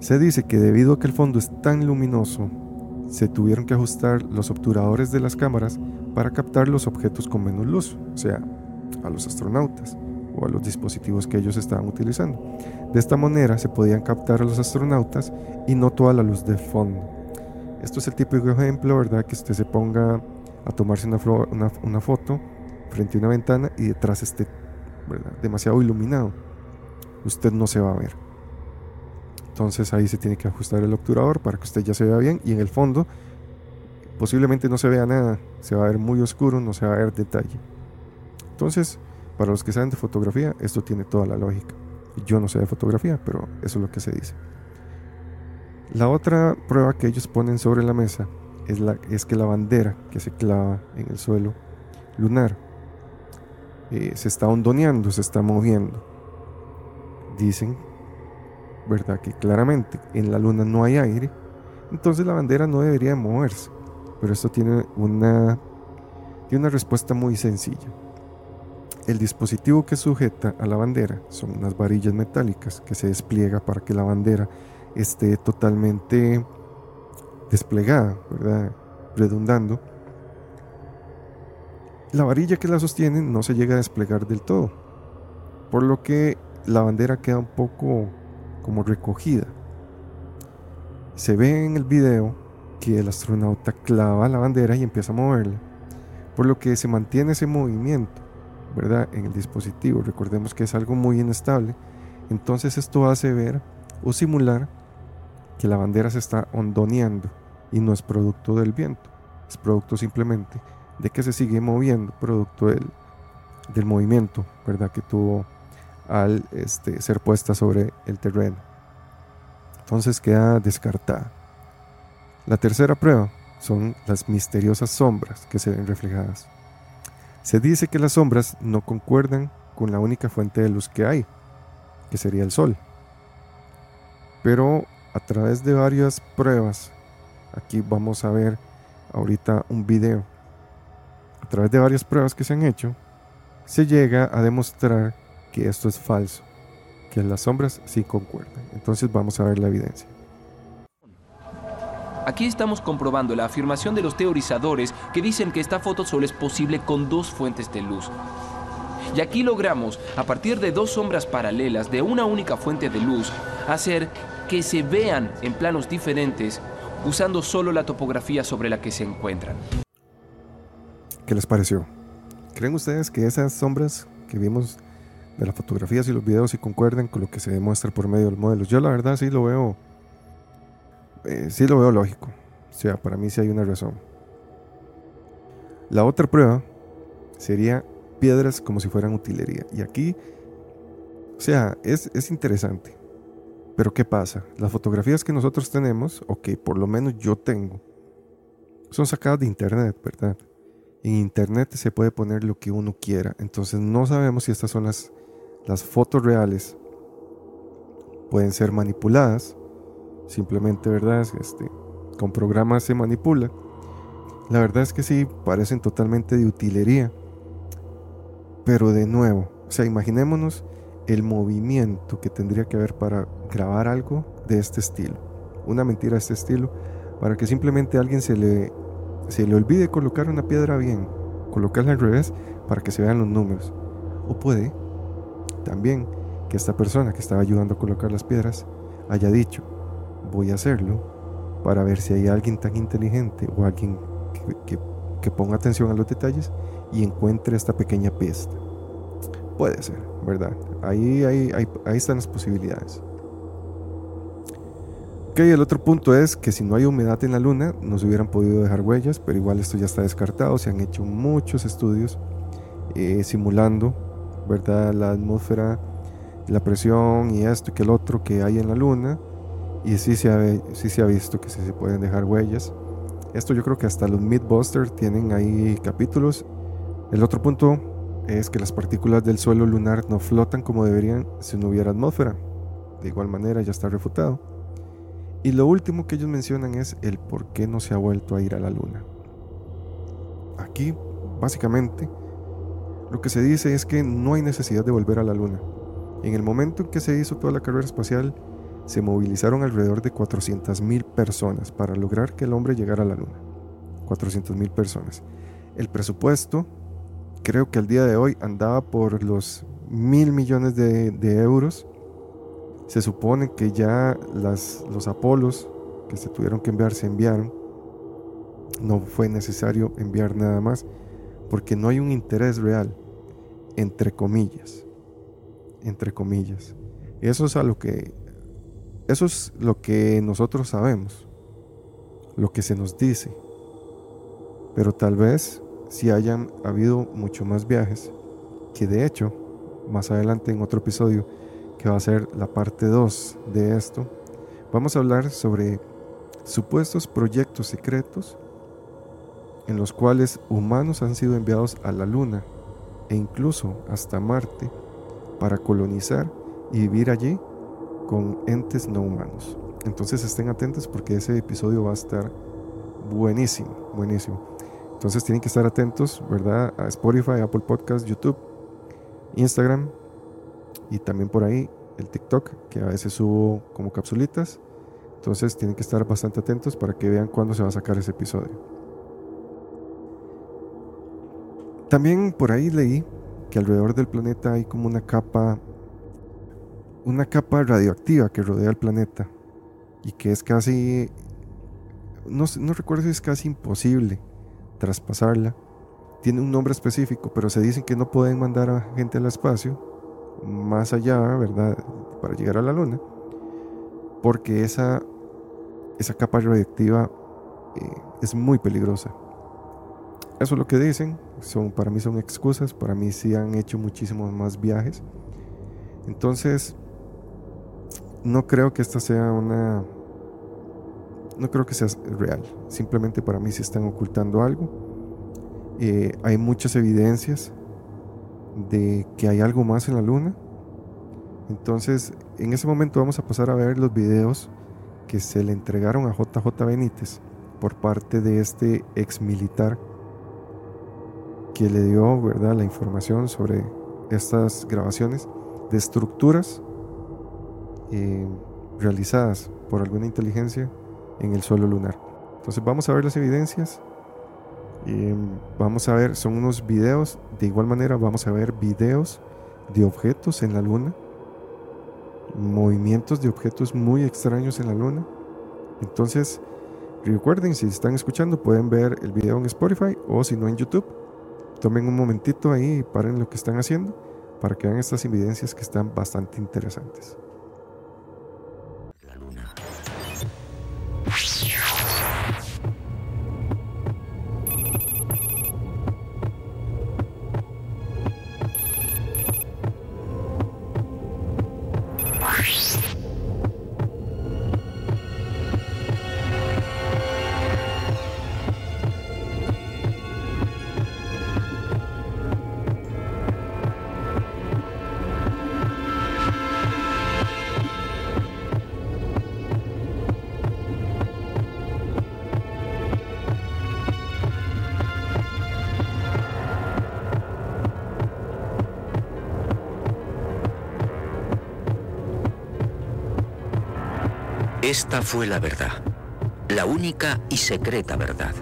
Se dice que debido a que el fondo es tan luminoso, se tuvieron que ajustar los obturadores de las cámaras para captar los objetos con menos luz, o sea, a los astronautas o a los dispositivos que ellos estaban utilizando. De esta manera se podían captar a los astronautas y no toda la luz de fondo. Esto es el típico ejemplo, ¿verdad? Que usted se ponga a tomarse una, foto frente a una ventana y detrás esté demasiado iluminado. Usted no se va a ver. Entonces ahí se tiene que ajustar el obturador para que usted ya se vea bien y en el fondo posiblemente no se vea nada, se va a ver muy oscuro, no se va a ver detalle. Entonces, para los que saben de fotografía, esto tiene toda la lógica. Yo no sé de fotografía, pero eso es lo que se dice. La otra prueba que ellos ponen sobre la mesa es, que la bandera que se clava en el suelo lunar eh, se está ondoneando, se está moviendo. Dicen, ¿verdad? Que claramente en la luna no hay aire, entonces la bandera no debería moverse. Pero esto tiene una, tiene una respuesta muy sencilla. El dispositivo que sujeta a la bandera son unas varillas metálicas que se despliega para que la bandera esté totalmente desplegada, ¿verdad? Redundando. La varilla que la sostiene no se llega a desplegar del todo, por lo que la bandera queda un poco como recogida. Se ve en el video que el astronauta clava la bandera y empieza a moverla, por lo que se mantiene ese movimiento, ¿verdad? En el dispositivo. Recordemos que es algo muy inestable. Entonces esto hace ver o simular que la bandera se está ondoneando y no es producto del viento, es producto simplemente de que se sigue moviendo, producto del, del movimiento, ¿verdad? Que tuvo al este, ser puesta sobre el terreno. Entonces queda descartada. La tercera prueba son las misteriosas sombras que se ven reflejadas. Se dice que las sombras no concuerdan con la única fuente de luz que hay, que sería el sol. Pero a través de varias pruebas, aquí vamos a ver ahorita un video, a través de varias pruebas que se han hecho, se llega a demostrar que esto es falso, que las sombras sí concuerdan. Entonces vamos a ver la evidencia. Aquí estamos comprobando la afirmación de los teorizadores que dicen que esta foto solo es posible con dos fuentes de luz. Y aquí logramos, a partir de dos sombras paralelas de una única fuente de luz, hacer que se vean en planos diferentes usando solo la topografía sobre la que se encuentran. ¿Qué les pareció? ¿Creen ustedes que esas sombras que vimos de las fotografías y los videos sí concuerdan con lo que se demuestra por medio del modelo? Yo la verdad sí lo veo, eh, sí lo veo lógico. O sea, para mí sí hay una razón. La otra prueba sería piedras como si fueran utilería. Y aquí, o sea, es, es interesante. Pero ¿qué pasa? Las fotografías que nosotros tenemos, o que por lo menos yo tengo, son sacadas de internet, ¿verdad? En internet se puede poner lo que uno quiera. Entonces no sabemos si estas son las, las fotos reales. Pueden ser manipuladas. Simplemente, ¿verdad? Este, con programas se manipula. La verdad es que sí, parecen totalmente de utilería. Pero de nuevo, o sea, imaginémonos el movimiento que tendría que haber para grabar algo de este estilo. Una mentira de este estilo para que simplemente a alguien se le se le olvide colocar una piedra bien, colocarla al revés para que se vean los números. O puede también que esta persona que estaba ayudando a colocar las piedras haya dicho, voy a hacerlo para ver si hay alguien tan inteligente o alguien que, ponga atención a los detalles y encuentre esta pequeña pista. Puede ser, ¿verdad? Ahí, ahí, están las posibilidades. Ok, el otro punto es que si no hay humedad en la luna, no se hubieran podido dejar huellas, pero igual esto ya está descartado. Se han hecho muchos estudios eh, simulando, ¿verdad? La atmósfera, la presión y esto y que el otro que hay en la luna y sí se ha, sí se ha visto que se pueden dejar huellas. Esto yo creo que hasta los Mythbusters tienen ahí capítulos. El otro punto es que las partículas del suelo lunar no flotan como deberían si no hubiera atmósfera. De igual manera ya está refutado. Y lo último que ellos mencionan es el por qué no se ha vuelto a ir a la luna. Aquí, básicamente, lo que se dice es que no hay necesidad de volver a la luna. En el momento en que se hizo toda la carrera espacial, se movilizaron alrededor de 400.000 personas para lograr que el hombre llegara a la Luna. 400.000 personas. El presupuesto, creo que al día de hoy andaba por los mil millones de, euros. Se supone que ya los Apolos que se tuvieron que enviar se enviaron. No fue necesario enviar nada más porque no hay un interés real, entre comillas. Entre comillas. Eso es a lo que eso es lo que nosotros sabemos, lo que se nos dice. Pero tal vez si hayan habido mucho más viajes, que de hecho, más adelante en otro episodio, que va a ser la parte 2 de esto, vamos a hablar sobre supuestos proyectos secretos en los cuales humanos han sido enviados a la Luna e incluso hasta Marte para colonizar y vivir allí con entes no humanos. Entonces estén atentos porque ese episodio va a estar buenísimo, buenísimo. Entonces tienen que estar atentos, ¿verdad? A Spotify, Apple Podcast, YouTube, Instagram y también por ahí el TikTok, que a veces subo como capsulitas. Entonces tienen que estar bastante atentos para que vean cuándo se va a sacar ese episodio. También por ahí leí que alrededor del planeta hay como una capa una capa radioactiva que rodea el planeta y que es casi, no, no recuerdo si es casi imposible traspasarla. Tiene un nombre específico, pero se dicen que no pueden mandar a gente al espacio más allá, ¿verdad? Para llegar a la luna, porque esa, esa capa radioactiva eh, es muy peligrosa. Eso es lo que dicen, son, para mí son excusas, para mí sí han hecho muchísimos más viajes. Entonces, no creo que esta sea una... No creo que sea real. Simplemente para mí se están ocultando algo. Eh, hay muchas evidencias de que hay algo más en la luna. Entonces, en ese momento vamos a pasar a ver los videos que se le entregaron a JJ Benítez por parte de este ex militar que le dio ¿verdad? la información sobre estas grabaciones de estructuras eh, realizadas por alguna inteligencia en el suelo lunar. Entonces vamos a ver las evidencias. Eh, vamos a ver, son unos videos. De igual manera vamos a ver videos de objetos en la luna. Movimientos de objetos muy extraños en la luna. Entonces, recuerden, si están escuchando, pueden ver el video en Spotify o si no en YouTube. Tomen un momentito ahí y paren lo que están haciendo para que vean estas evidencias que están bastante interesantes. Fue la verdad, la única y secreta verdad.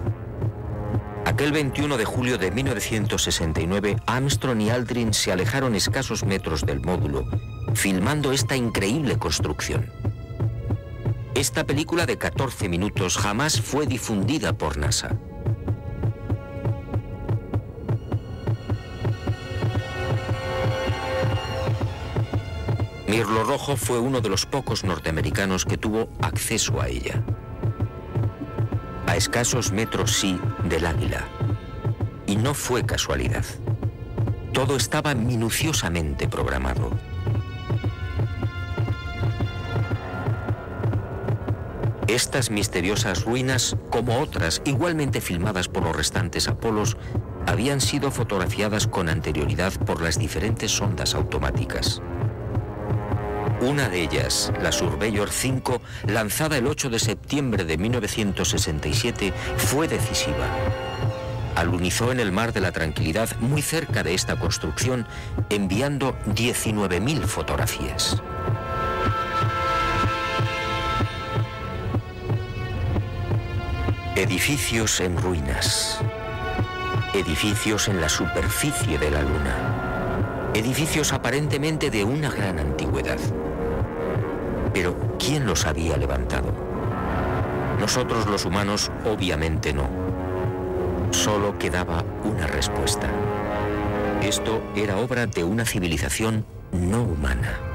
Aquel 21 de julio de 1969, Armstrong y Aldrin se alejaron escasos metros del módulo, filmando esta increíble construcción. Esta película de 14 minutos jamás fue difundida por NASA. Mirlo Rojo fue uno de los pocos norteamericanos que tuvo acceso a ella. A escasos metros sí del águila. Y no fue casualidad. Todo estaba minuciosamente programado. Estas misteriosas ruinas, como otras igualmente filmadas por los restantes Apolos, habían sido fotografiadas con anterioridad por las diferentes sondas automáticas. Una de ellas, la Surveyor 5, lanzada el 8 de septiembre de 1967, fue decisiva. Alunizó en el mar de la tranquilidad muy cerca de esta construcción, enviando 19.000 fotografías. Edificios en ruinas. Edificios en la superficie de la Luna. Edificios aparentemente de una gran antigüedad. Pero ¿quién los había levantado? Nosotros los humanos obviamente no. Solo quedaba una respuesta. Esto era obra de una civilización no humana.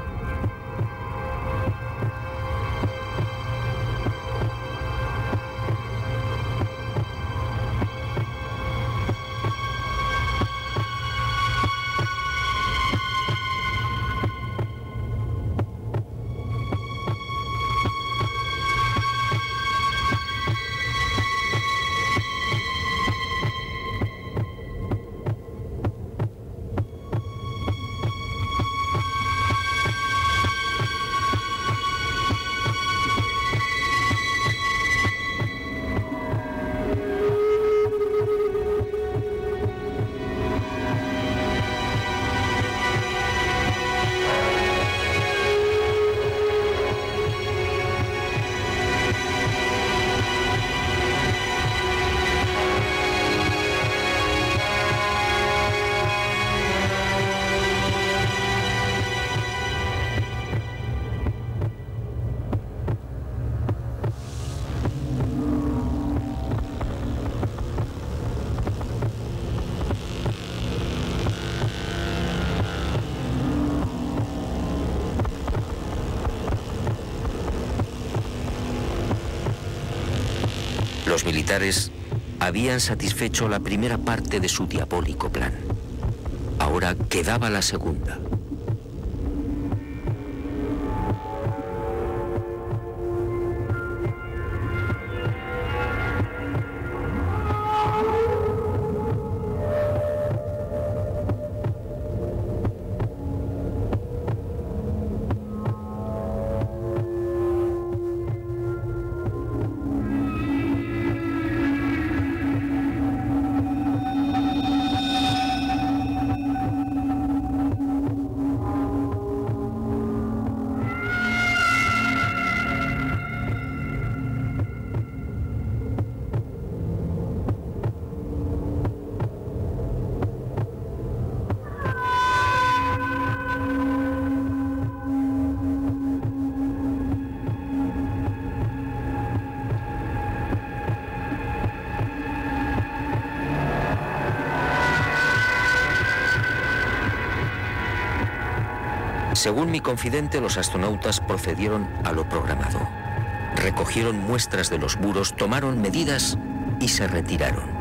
Habían satisfecho la primera parte de su diabólico plan. Ahora quedaba la segunda. Según mi confidente, los astronautas procedieron a lo programado. Recogieron muestras de los muros, tomaron medidas y se retiraron.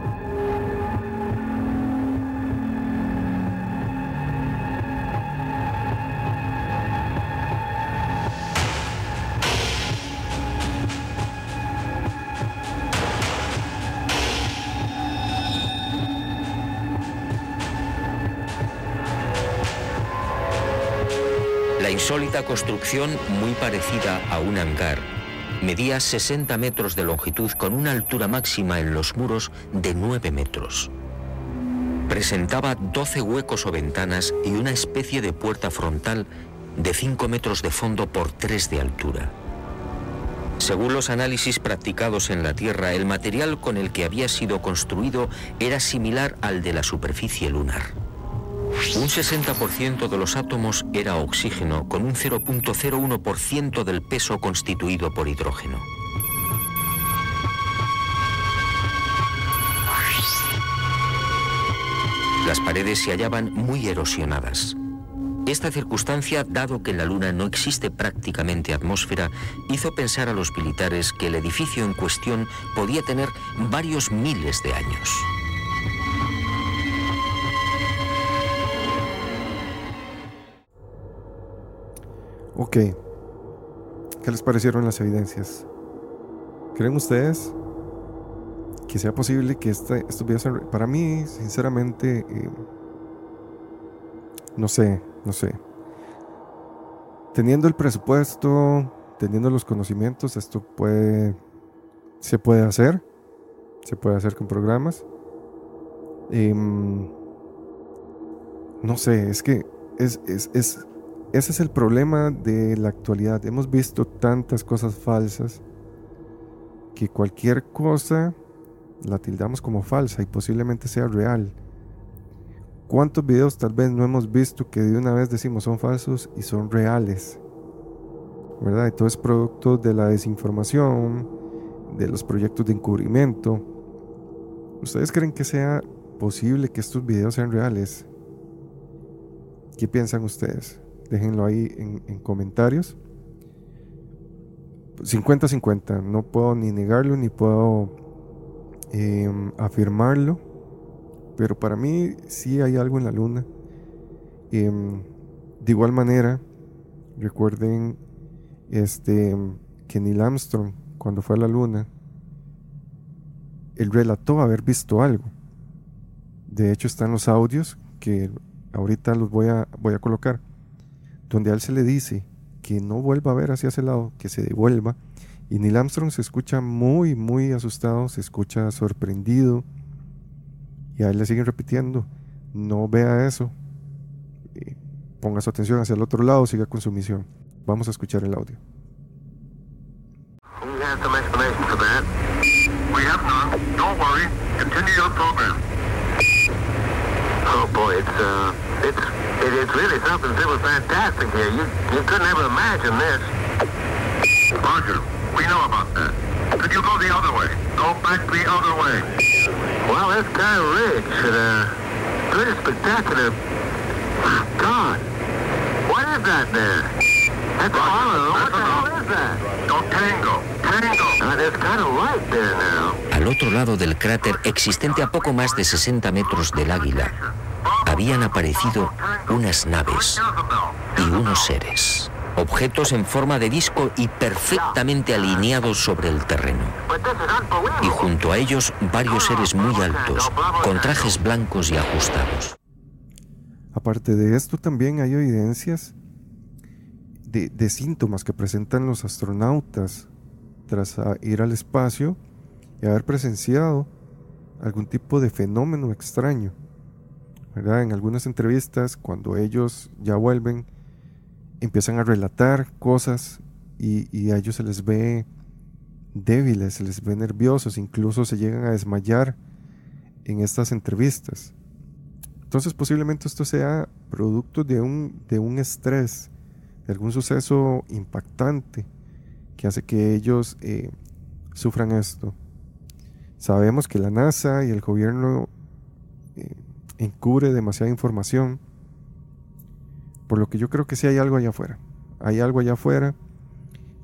Construcción, muy parecida a un hangar, medía 60 metros de longitud con una altura máxima en los muros de 9 metros. Presentaba 12 huecos o ventanas y una especie de puerta frontal de 5 metros de fondo por 3 de altura. Según los análisis practicados en la Tierra, el material con el que había sido construido era similar al de la superficie lunar. Un 60% de los átomos era oxígeno, con un 0.01% del peso constituido por hidrógeno. Las paredes se hallaban muy erosionadas. Esta circunstancia, dado que en la Luna no existe prácticamente atmósfera, hizo pensar a los militares que el edificio en cuestión podía tener varios miles de años. Ok. ¿Qué les parecieron las evidencias? ¿Creen ustedes que sea posible que esta, esto Para mí, sinceramente, eh, no sé, no sé. Teniendo el presupuesto, teniendo los conocimientos, esto puede, se puede hacer, se puede hacer con programas. Em, no sé, es que es, es, es, ese es el problema de la actualidad. Hemos visto tantas cosas falsas que cualquier cosa la tildamos como falsa y posiblemente sea real. ¿Cuántos videos tal vez no hemos visto que de una vez decimos son falsos y son reales? ¿Verdad? Y todo es producto de la desinformación, de los proyectos de encubrimiento. ¿Ustedes creen que sea posible que estos videos sean reales? ¿Qué piensan ustedes? Déjenlo ahí en, comentarios. 50-50, no puedo ni negarlo ni puedo em, afirmarlo pero para mí sí hay algo en la luna. Em, de igual manera, recuerden este, que Neil Armstrong, cuando fue a la luna, él relató haber visto algo. De hecho, están los audios que ahorita los voy a, voy a colocar, donde a él se le dice que no vuelva a ver hacia ese lado, que se devuelva. Y Neil Armstrong se escucha muy, muy asustado, se escucha sorprendido y a él le siguen repitiendo, no vea eso. ponga su atención hacia el otro lado, siga con su misión. Vamos a escuchar el audio. We have none. Don't worry. Continue your program. Oh boy, it's uh, it's it is really something super fantastic here. You you couldn't ever imagine this. Roger, we know about that. Could you go the other way? Go back the other way. Well, of rich and uh, pretty spectacular. God, what is that there? That's Apollo. What the hell is that? No, Tango. Tango. Uh, there's kind of light there now. Al otro lado del cráter, existente a poco más de 60 metros del águila, habían aparecido unas naves y unos seres objetos en forma de disco y perfectamente alineados sobre el terreno. Y junto a ellos varios seres muy altos, con trajes blancos y ajustados. Aparte de esto, también hay evidencias de, síntomas que presentan los astronautas tras ir al espacio y haber presenciado algún tipo de fenómeno extraño. En algunas entrevistas, cuando ellos ya vuelven, empiezan a relatar cosas y, a ellos se les ve débiles, se les ve nerviosos, incluso se llegan a desmayar en estas entrevistas. Entonces posiblemente esto sea producto de un, de un estrés, de algún suceso impactante que hace que ellos eh, sufran esto. Sabemos que la NASA y el gobierno encubre demasiada información por lo que yo creo que sí hay algo allá afuera. Hay algo allá afuera.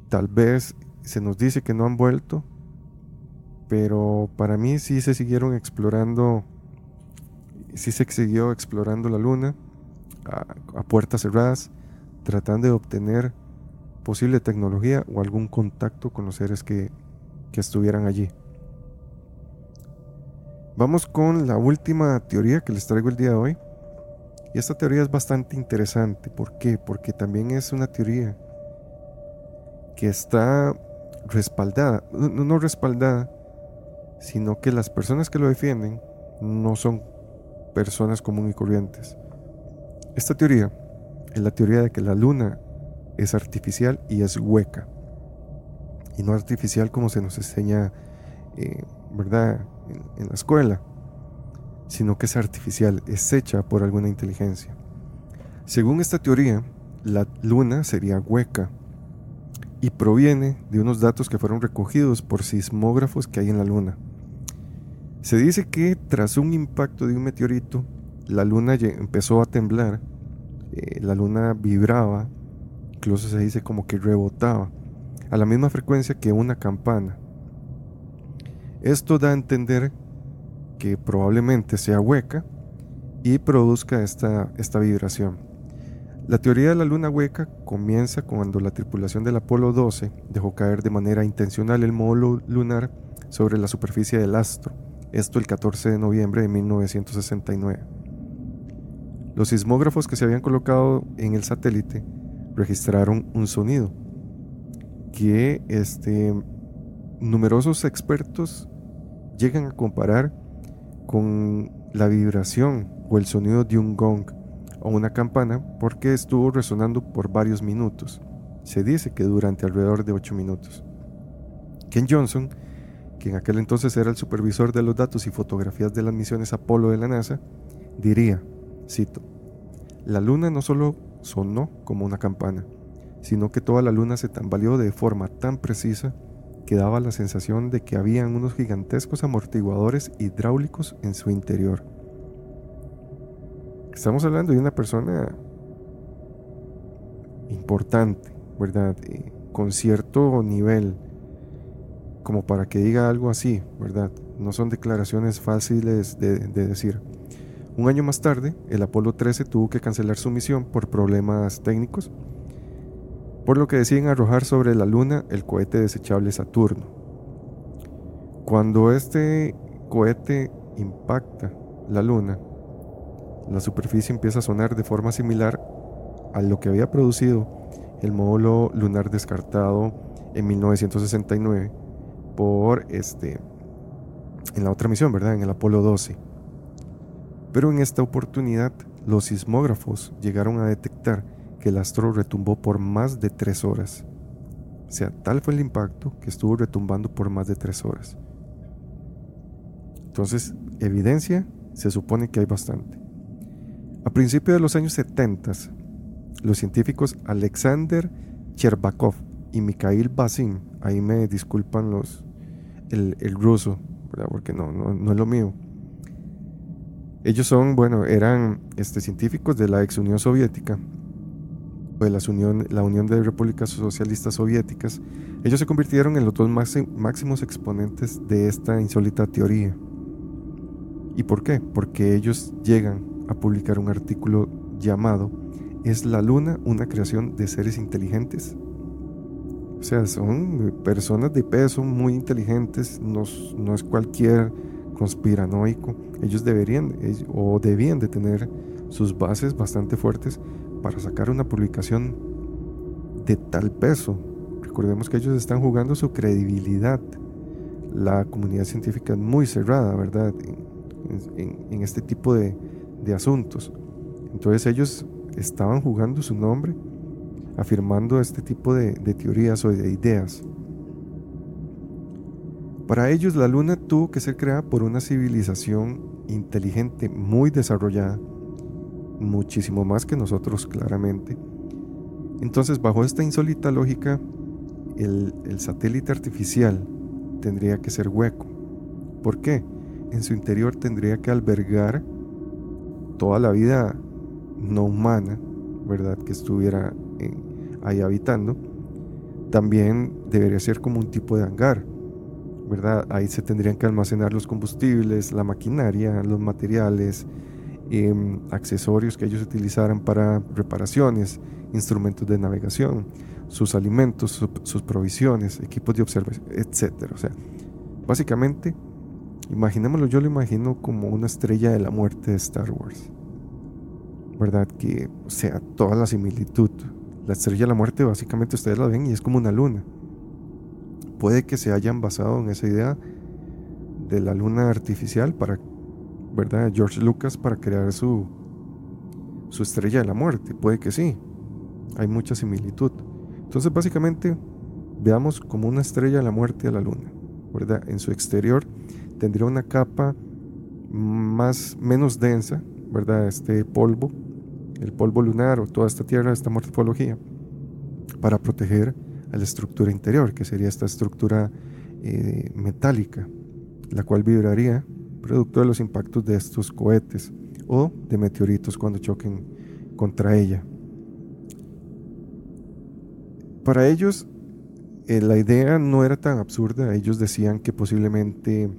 Tal vez se nos dice que no han vuelto. Pero para mí sí se siguieron explorando. Sí se siguió explorando la luna a, puertas cerradas. Tratando de obtener posible tecnología o algún contacto con los seres que, que estuvieran allí. Vamos con la última teoría que les traigo el día de hoy. Y esta teoría es bastante interesante. ¿Por qué? Porque también es una teoría que está respaldada, no, respaldada, sino que las personas que lo defienden no son personas comunes y corrientes. Esta teoría es la teoría de que la luna es artificial y es hueca. y no artificial como se nos enseña, eh, ¿verdad?, en la escuela, sino que es artificial, es hecha por alguna inteligencia. Según esta teoría, la luna sería hueca y proviene de unos datos que fueron recogidos por sismógrafos que hay en la luna. Se dice que tras un impacto de un meteorito, la luna empezó a temblar, eh, la luna vibraba, incluso se dice como que rebotaba, a la misma frecuencia que una campana. Esto da a entender que probablemente sea hueca y produzca esta, esta vibración. La teoría de la luna hueca comienza cuando la tripulación del Apolo 12 dejó caer de manera intencional el módulo lunar sobre la superficie del astro, esto el 14 de noviembre de 1969. Los sismógrafos que se habían colocado en el satélite registraron un sonido que este, numerosos expertos llegan a comparar con la vibración o el sonido de un gong o una campana porque estuvo resonando por varios minutos. Se dice que durante alrededor de 8 minutos. Ken Johnson, que en aquel entonces era el supervisor de los datos y fotografías de las misiones Apolo de la NASA, diría, cito, la luna no solo sonó como una campana, sino que toda la luna se tambaleó de forma tan precisa que daba la sensación de que habían unos gigantescos amortiguadores hidráulicos en su interior. Estamos hablando de una persona importante, ¿verdad? Eh, con cierto nivel, como para que diga algo así, ¿verdad? No son declaraciones fáciles de, de decir. Un año más tarde, el Apolo 13 tuvo que cancelar su misión por problemas técnicos por lo que deciden arrojar sobre la Luna el cohete desechable Saturno. Cuando este cohete impacta la Luna, la superficie empieza a sonar de forma similar a lo que había producido el módulo lunar descartado en 1969 por este en la otra misión, ¿verdad? En el Apolo 12. Pero en esta oportunidad los sismógrafos llegaron a detectar el astro retumbó por más de tres horas. O sea, tal fue el impacto que estuvo retumbando por más de tres horas. Entonces, evidencia se supone que hay bastante. A principios de los años 70, los científicos Alexander Cherbakov y Mikhail Basin, ahí me disculpan los, el, ruso, porque no, no, es lo mío. Ellos son, bueno, eran este, científicos de la ex Unión Soviética de la Unión, la Unión de Repúblicas Socialistas Soviéticas, ellos se convirtieron en los dos máximos exponentes de esta insólita teoría. ¿Y por qué? Porque ellos llegan a publicar un artículo llamado ¿Es la luna una creación de seres inteligentes? O sea, son personas de peso muy inteligentes, no, no es cualquier conspiranoico. Ellos deberían o debían de tener sus bases bastante fuertes para sacar una publicación de tal peso. Recordemos que ellos están jugando su credibilidad. La comunidad científica es muy cerrada, ¿verdad? En, este tipo de, asuntos. Entonces ellos estaban jugando su nombre, afirmando este tipo de, de teorías o de ideas. Para ellos la luna tuvo que ser creada por una civilización inteligente muy desarrollada muchísimo más que nosotros claramente. Entonces, bajo esta insólita lógica, el, satélite artificial tendría que ser hueco. ¿Por qué? En su interior tendría que albergar toda la vida no humana, ¿verdad? Que estuviera ahí habitando. También debería ser como un tipo de hangar, ¿verdad? Ahí se tendrían que almacenar los combustibles, la maquinaria, los materiales, Em, accesorios que ellos utilizaran para reparaciones, instrumentos de navegación, sus alimentos, sus provisiones, equipos de observación, etc. O sea, básicamente, imaginémoslo, yo lo imagino como una estrella de la muerte de Star Wars. ¿Verdad? Que, sea, toda la similitud. La estrella de la muerte básicamente ustedes la ven y es como una luna. Puede que se hayan basado en esa idea de la luna artificial para ¿verdad? George Lucas para crear su, su estrella de la muerte. Puede que sí. Hay mucha similitud. Entonces, básicamente, veamos como una estrella la muerte a la luna, ¿verdad? En su exterior tendría una capa más, menos densa, ¿verdad? Este polvo, el polvo lunar o toda esta tierra, esta morfología, para proteger a la estructura interior, que sería esta estructura eh, metálica, la cual vibraría producto de los impactos de estos cohetes o de meteoritos cuando choquen contra ella. Para ellos, eh, la idea no era tan absurda. Ellos decían que posiblemente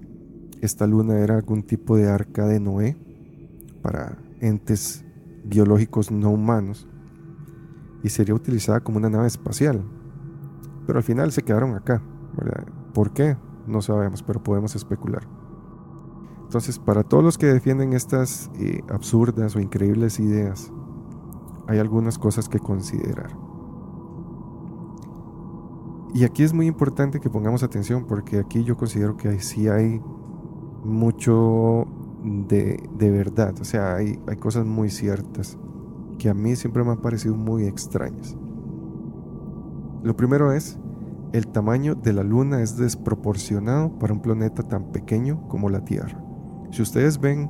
esta luna era algún tipo de arca de Noé para entes biológicos no humanos y sería utilizada como una nave espacial. Pero al final se quedaron acá. ¿Por qué? No sabemos, pero podemos especular. Entonces, para todos los que defienden estas eh, absurdas o increíbles ideas, hay algunas cosas que considerar. Y aquí es muy importante que pongamos atención porque aquí yo considero que sí hay mucho de, verdad, o sea, hay, hay cosas muy ciertas que a mí siempre me han parecido muy extrañas. Lo primero es, el tamaño de la Luna es desproporcionado para un planeta tan pequeño como la Tierra. Si ustedes ven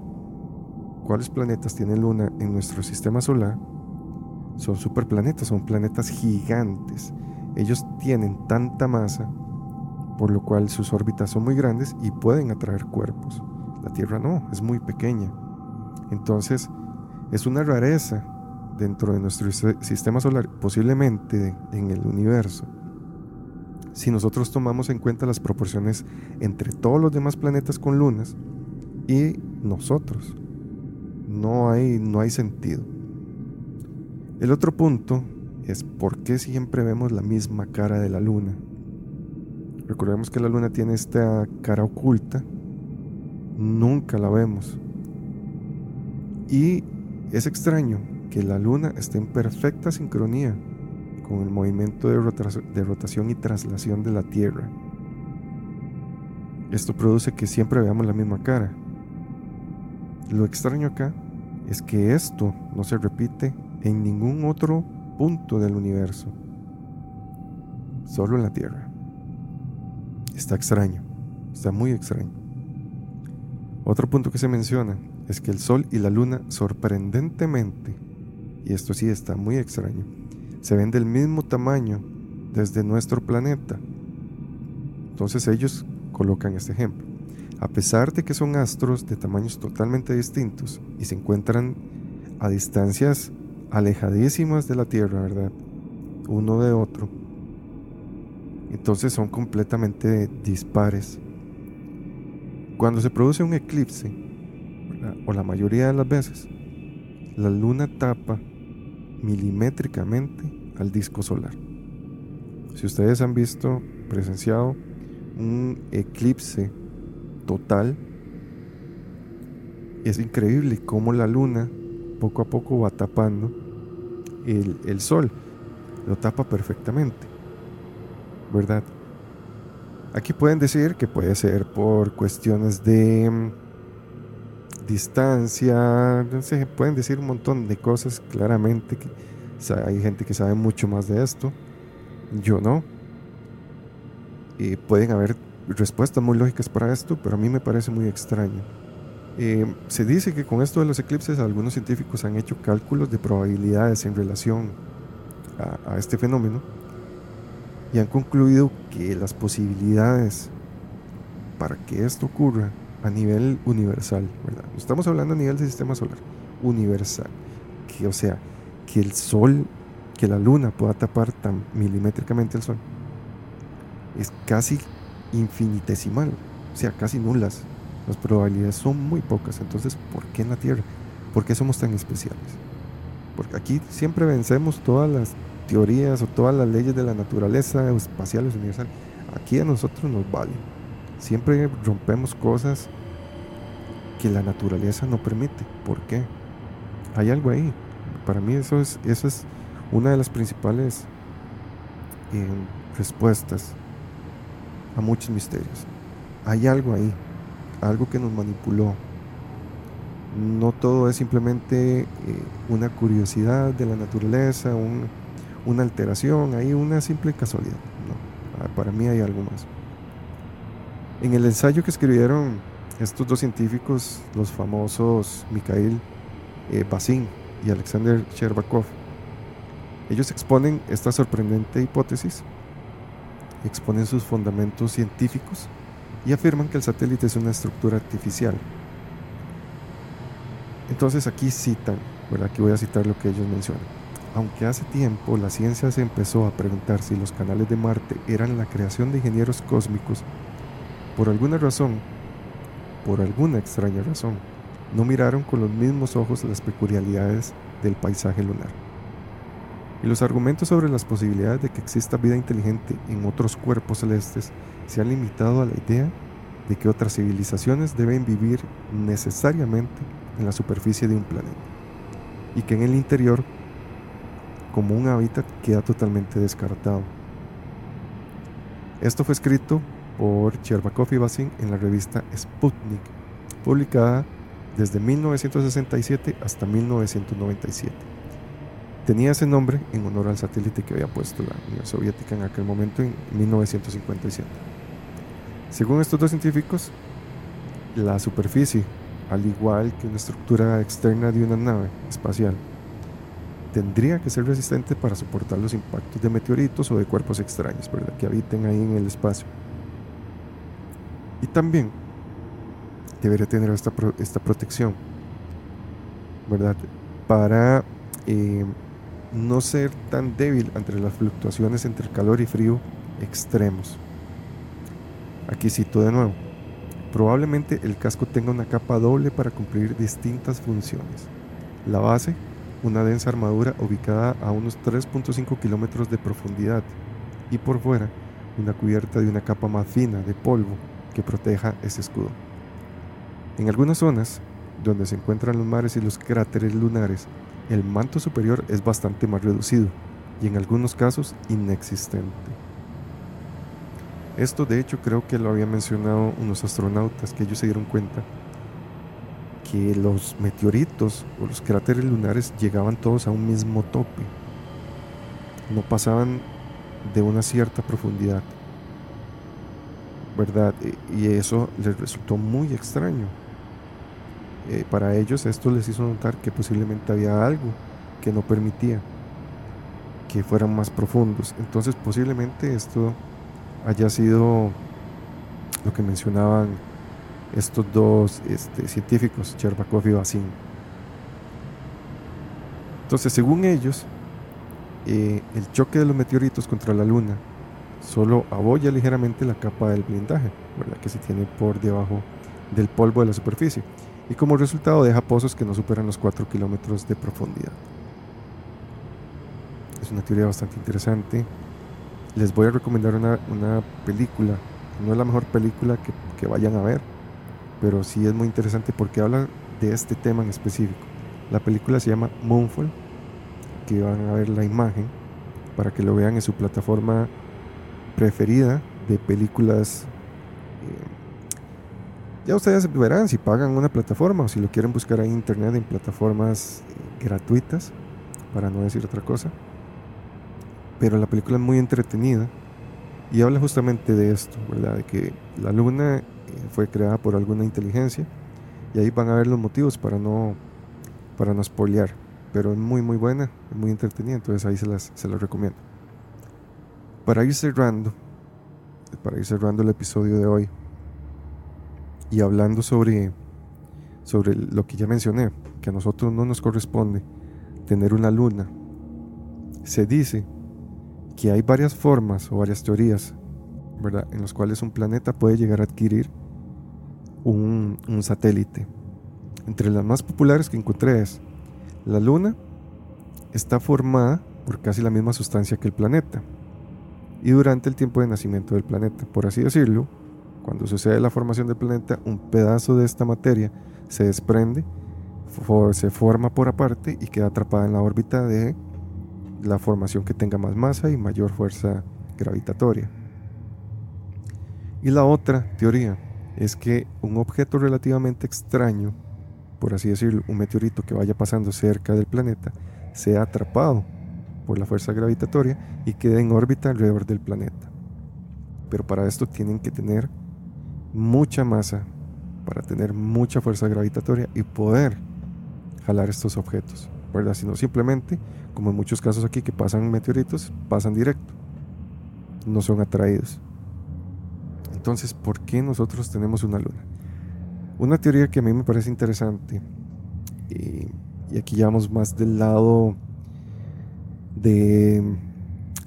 cuáles planetas tiene Luna en nuestro sistema solar, son superplanetas, son planetas gigantes. Ellos tienen tanta masa, por lo cual sus órbitas son muy grandes y pueden atraer cuerpos. La Tierra no, es muy pequeña. Entonces, es una rareza dentro de nuestro sistema solar, posiblemente en el universo. Si nosotros tomamos en cuenta las proporciones entre todos los demás planetas con lunas y nosotros, no hay, no hay sentido. El otro punto es por qué siempre vemos la misma cara de la luna. Recordemos que la luna tiene esta cara oculta, nunca la vemos. Y es extraño que la luna esté en perfecta sincronía con el movimiento de, de rotación y traslación de la Tierra. Esto produce que siempre veamos la misma cara. Lo extraño acá es que esto no se repite en ningún otro punto del universo, solo en la Tierra. Está extraño, está muy extraño. Otro punto que se menciona es que el Sol y la Luna sorprendentemente, y esto sí está muy extraño, se ven del mismo tamaño desde nuestro planeta. Entonces ellos colocan este ejemplo. A pesar de que son astros de tamaños totalmente distintos y se encuentran a distancias alejadísimas de la Tierra, ¿verdad? Uno de otro. Entonces son completamente dispares. Cuando se produce un eclipse, o la mayoría de las veces, la luna tapa milimétricamente al disco solar. Si ustedes han visto, presenciado un eclipse total, es increíble cómo la luna poco a poco va tapando el, sol. Lo tapa perfectamente. ¿Verdad? Aquí pueden decir que puede ser por cuestiones de mm, distancia, no sé, pueden decir un montón de cosas claramente. Que, hay gente que sabe mucho más de esto. Yo no. Y pueden haber respuestas muy lógicas para esto, pero a mí me parece muy extraño. Eh, se dice que con esto de los eclipses algunos científicos han hecho cálculos de probabilidades en relación a, este fenómeno y han concluido que las posibilidades para que esto ocurra a nivel universal, estamos hablando a nivel del sistema solar, universal, que o sea, que el sol, que la luna pueda tapar tan milimétricamente el sol, es casi infinitesimal, o sea, casi nulas. Las probabilidades son muy pocas. Entonces, ¿por qué en la Tierra? ¿Por qué somos tan especiales? Porque aquí siempre vencemos todas las teorías o todas las leyes de la naturaleza espacial o universal. Aquí a nosotros nos vale. Siempre rompemos cosas que la naturaleza no permite. ¿Por qué? Hay algo ahí. Para mí eso es, eso es una de las principales eh, respuestas a muchos misterios. Hay algo ahí algo que nos manipuló. No todo es simplemente eh, una curiosidad de la naturaleza, una alteración, hay una simple casualidad. para mí hay algo más. En el ensayo que escribieron estos dos científicos, los famosos Mikhail eh, Basin y Alexander Sherbakov, ellos exponen esta sorprendente hipótesis, exponen sus fundamentos científicos y afirman que el satélite es una estructura artificial. Entonces aquí citan, ¿verdad? Aquí voy a citar lo que ellos mencionan. Aunque hace tiempo la ciencia se empezó a preguntar si los canales de Marte eran la creación de ingenieros cósmicos, por alguna razón, por alguna extraña razón, no miraron con los mismos ojos las peculiaridades del paisaje lunar. Y los argumentos sobre las posibilidades de que exista vida inteligente en otros cuerpos celestes se han limitado a la idea de que otras civilizaciones deben vivir necesariamente en la superficie de un planeta y que en el interior, como un hábitat, queda totalmente descartado. Esto fue escrito por Cherbakov y Basin en la revista Sputnik, publicada desde 1967 hasta 1997. Tenía ese nombre en honor al satélite que había puesto la Unión Soviética en aquel momento en 1957. Según estos dos científicos, la superficie, al igual que una estructura externa de una nave espacial, tendría que ser resistente para soportar los impactos de meteoritos o de cuerpos extraños ¿verdad? que habiten ahí en el espacio. Y también debería tener esta, esta protección, ¿verdad? Para eh, no ser tan débil ante las fluctuaciones entre calor y frío extremos. Aquí cito de nuevo. Probablemente el casco tenga una capa doble para cumplir distintas funciones. La base, una densa armadura ubicada a unos 3.5 kilómetros de profundidad y por fuera, una cubierta de una capa más fina de polvo que proteja ese escudo. En algunas zonas, donde se encuentran los mares y los cráteres lunares, el manto superior es bastante más reducido y en algunos casos inexistente. Esto de hecho creo que lo habían mencionado unos astronautas que ellos se dieron cuenta que los meteoritos o los cráteres lunares llegaban todos a un mismo tope. No pasaban de una cierta profundidad. ¿verdad? Y eso les resultó muy extraño. Eh, para ellos esto les hizo notar que posiblemente había algo que no permitía que fueran más profundos. Entonces posiblemente esto haya sido lo que mencionaban estos dos este, científicos, Cherbakov y Basin. Entonces, según ellos, eh, el choque de los meteoritos contra la Luna solo abolla ligeramente la capa del blindaje, ¿verdad? que se tiene por debajo del polvo de la superficie, y como resultado deja pozos que no superan los 4 kilómetros de profundidad. Es una teoría bastante interesante. Les voy a recomendar una, película, no es la mejor película que, que vayan a ver, pero sí es muy interesante porque habla de este tema en específico. La película se llama Moonfall, que van a ver la imagen para que lo vean en su plataforma preferida de películas. Ya ustedes verán si pagan una plataforma o si lo quieren buscar en internet en plataformas eh, gratuitas, para no decir otra cosa. Pero la película es muy entretenida y habla justamente de esto, ¿verdad? De que la luna eh, fue creada por alguna inteligencia y ahí van a ver los motivos para no para no spoilear, pero es muy muy buena, muy entretenida, entonces ahí se las, se las recomiendo. Para ir cerrando, para ir cerrando el episodio de hoy y hablando sobre, sobre lo que ya mencioné, que a nosotros no nos corresponde tener una luna, se dice que hay varias formas o varias teorías ¿verdad? en las cuales un planeta puede llegar a adquirir un, un satélite. Entre las más populares que encontré es la luna está formada por casi la misma sustancia que el planeta y durante el tiempo de nacimiento del planeta. Por así decirlo, cuando sucede la formación del planeta, un pedazo de esta materia se desprende, se forma por aparte y queda atrapada en la órbita de la formación que tenga más masa y mayor fuerza gravitatoria. Y la otra teoría es que un objeto relativamente extraño, por así decirlo, un meteorito que vaya pasando cerca del planeta, sea atrapado por la fuerza gravitatoria y queda en órbita alrededor del planeta. pero para esto tienen que tener mucha masa, para tener mucha fuerza gravitatoria y poder jalar estos objetos, ¿verdad? Sino simplemente, como en muchos casos aquí que pasan meteoritos, pasan directo, no son atraídos. Entonces, ¿por qué nosotros tenemos una luna? Una teoría que a mí me parece interesante, y, y aquí ya vamos más del lado de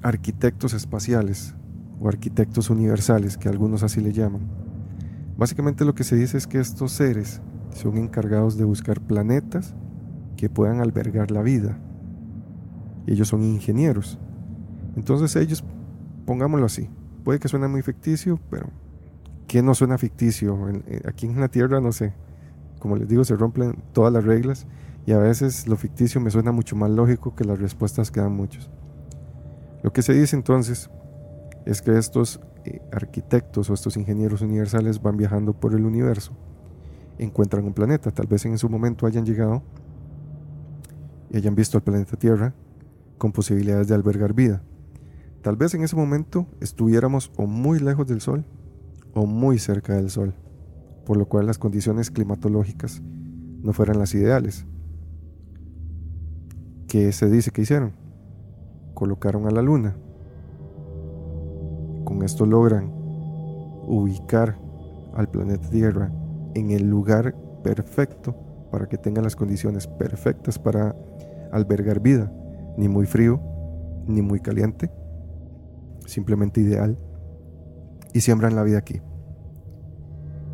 arquitectos espaciales o arquitectos universales, que algunos así le llaman. Básicamente lo que se dice es que estos seres son encargados de buscar planetas que puedan albergar la vida. Ellos son ingenieros. Entonces ellos, pongámoslo así, puede que suene muy ficticio, pero ¿qué no suena ficticio? Eh, aquí en la Tierra, no sé, como les digo, se rompen todas las reglas y a veces lo ficticio me suena mucho más lógico que las respuestas que dan muchos. Lo que se dice entonces es que estos eh, arquitectos o estos ingenieros universales van viajando por el universo, encuentran un planeta, tal vez en su momento hayan llegado y hayan visto al planeta Tierra con posibilidades de albergar vida. Tal vez en ese momento estuviéramos o muy lejos del Sol o muy cerca del Sol, por lo cual las condiciones climatológicas no fueran las ideales. ¿Qué se dice que hicieron? Colocaron a la Luna. Con esto logran ubicar al planeta Tierra en el lugar perfecto para que tenga las condiciones perfectas para albergar vida, ni muy frío, ni muy caliente, simplemente ideal, y siembran la vida aquí.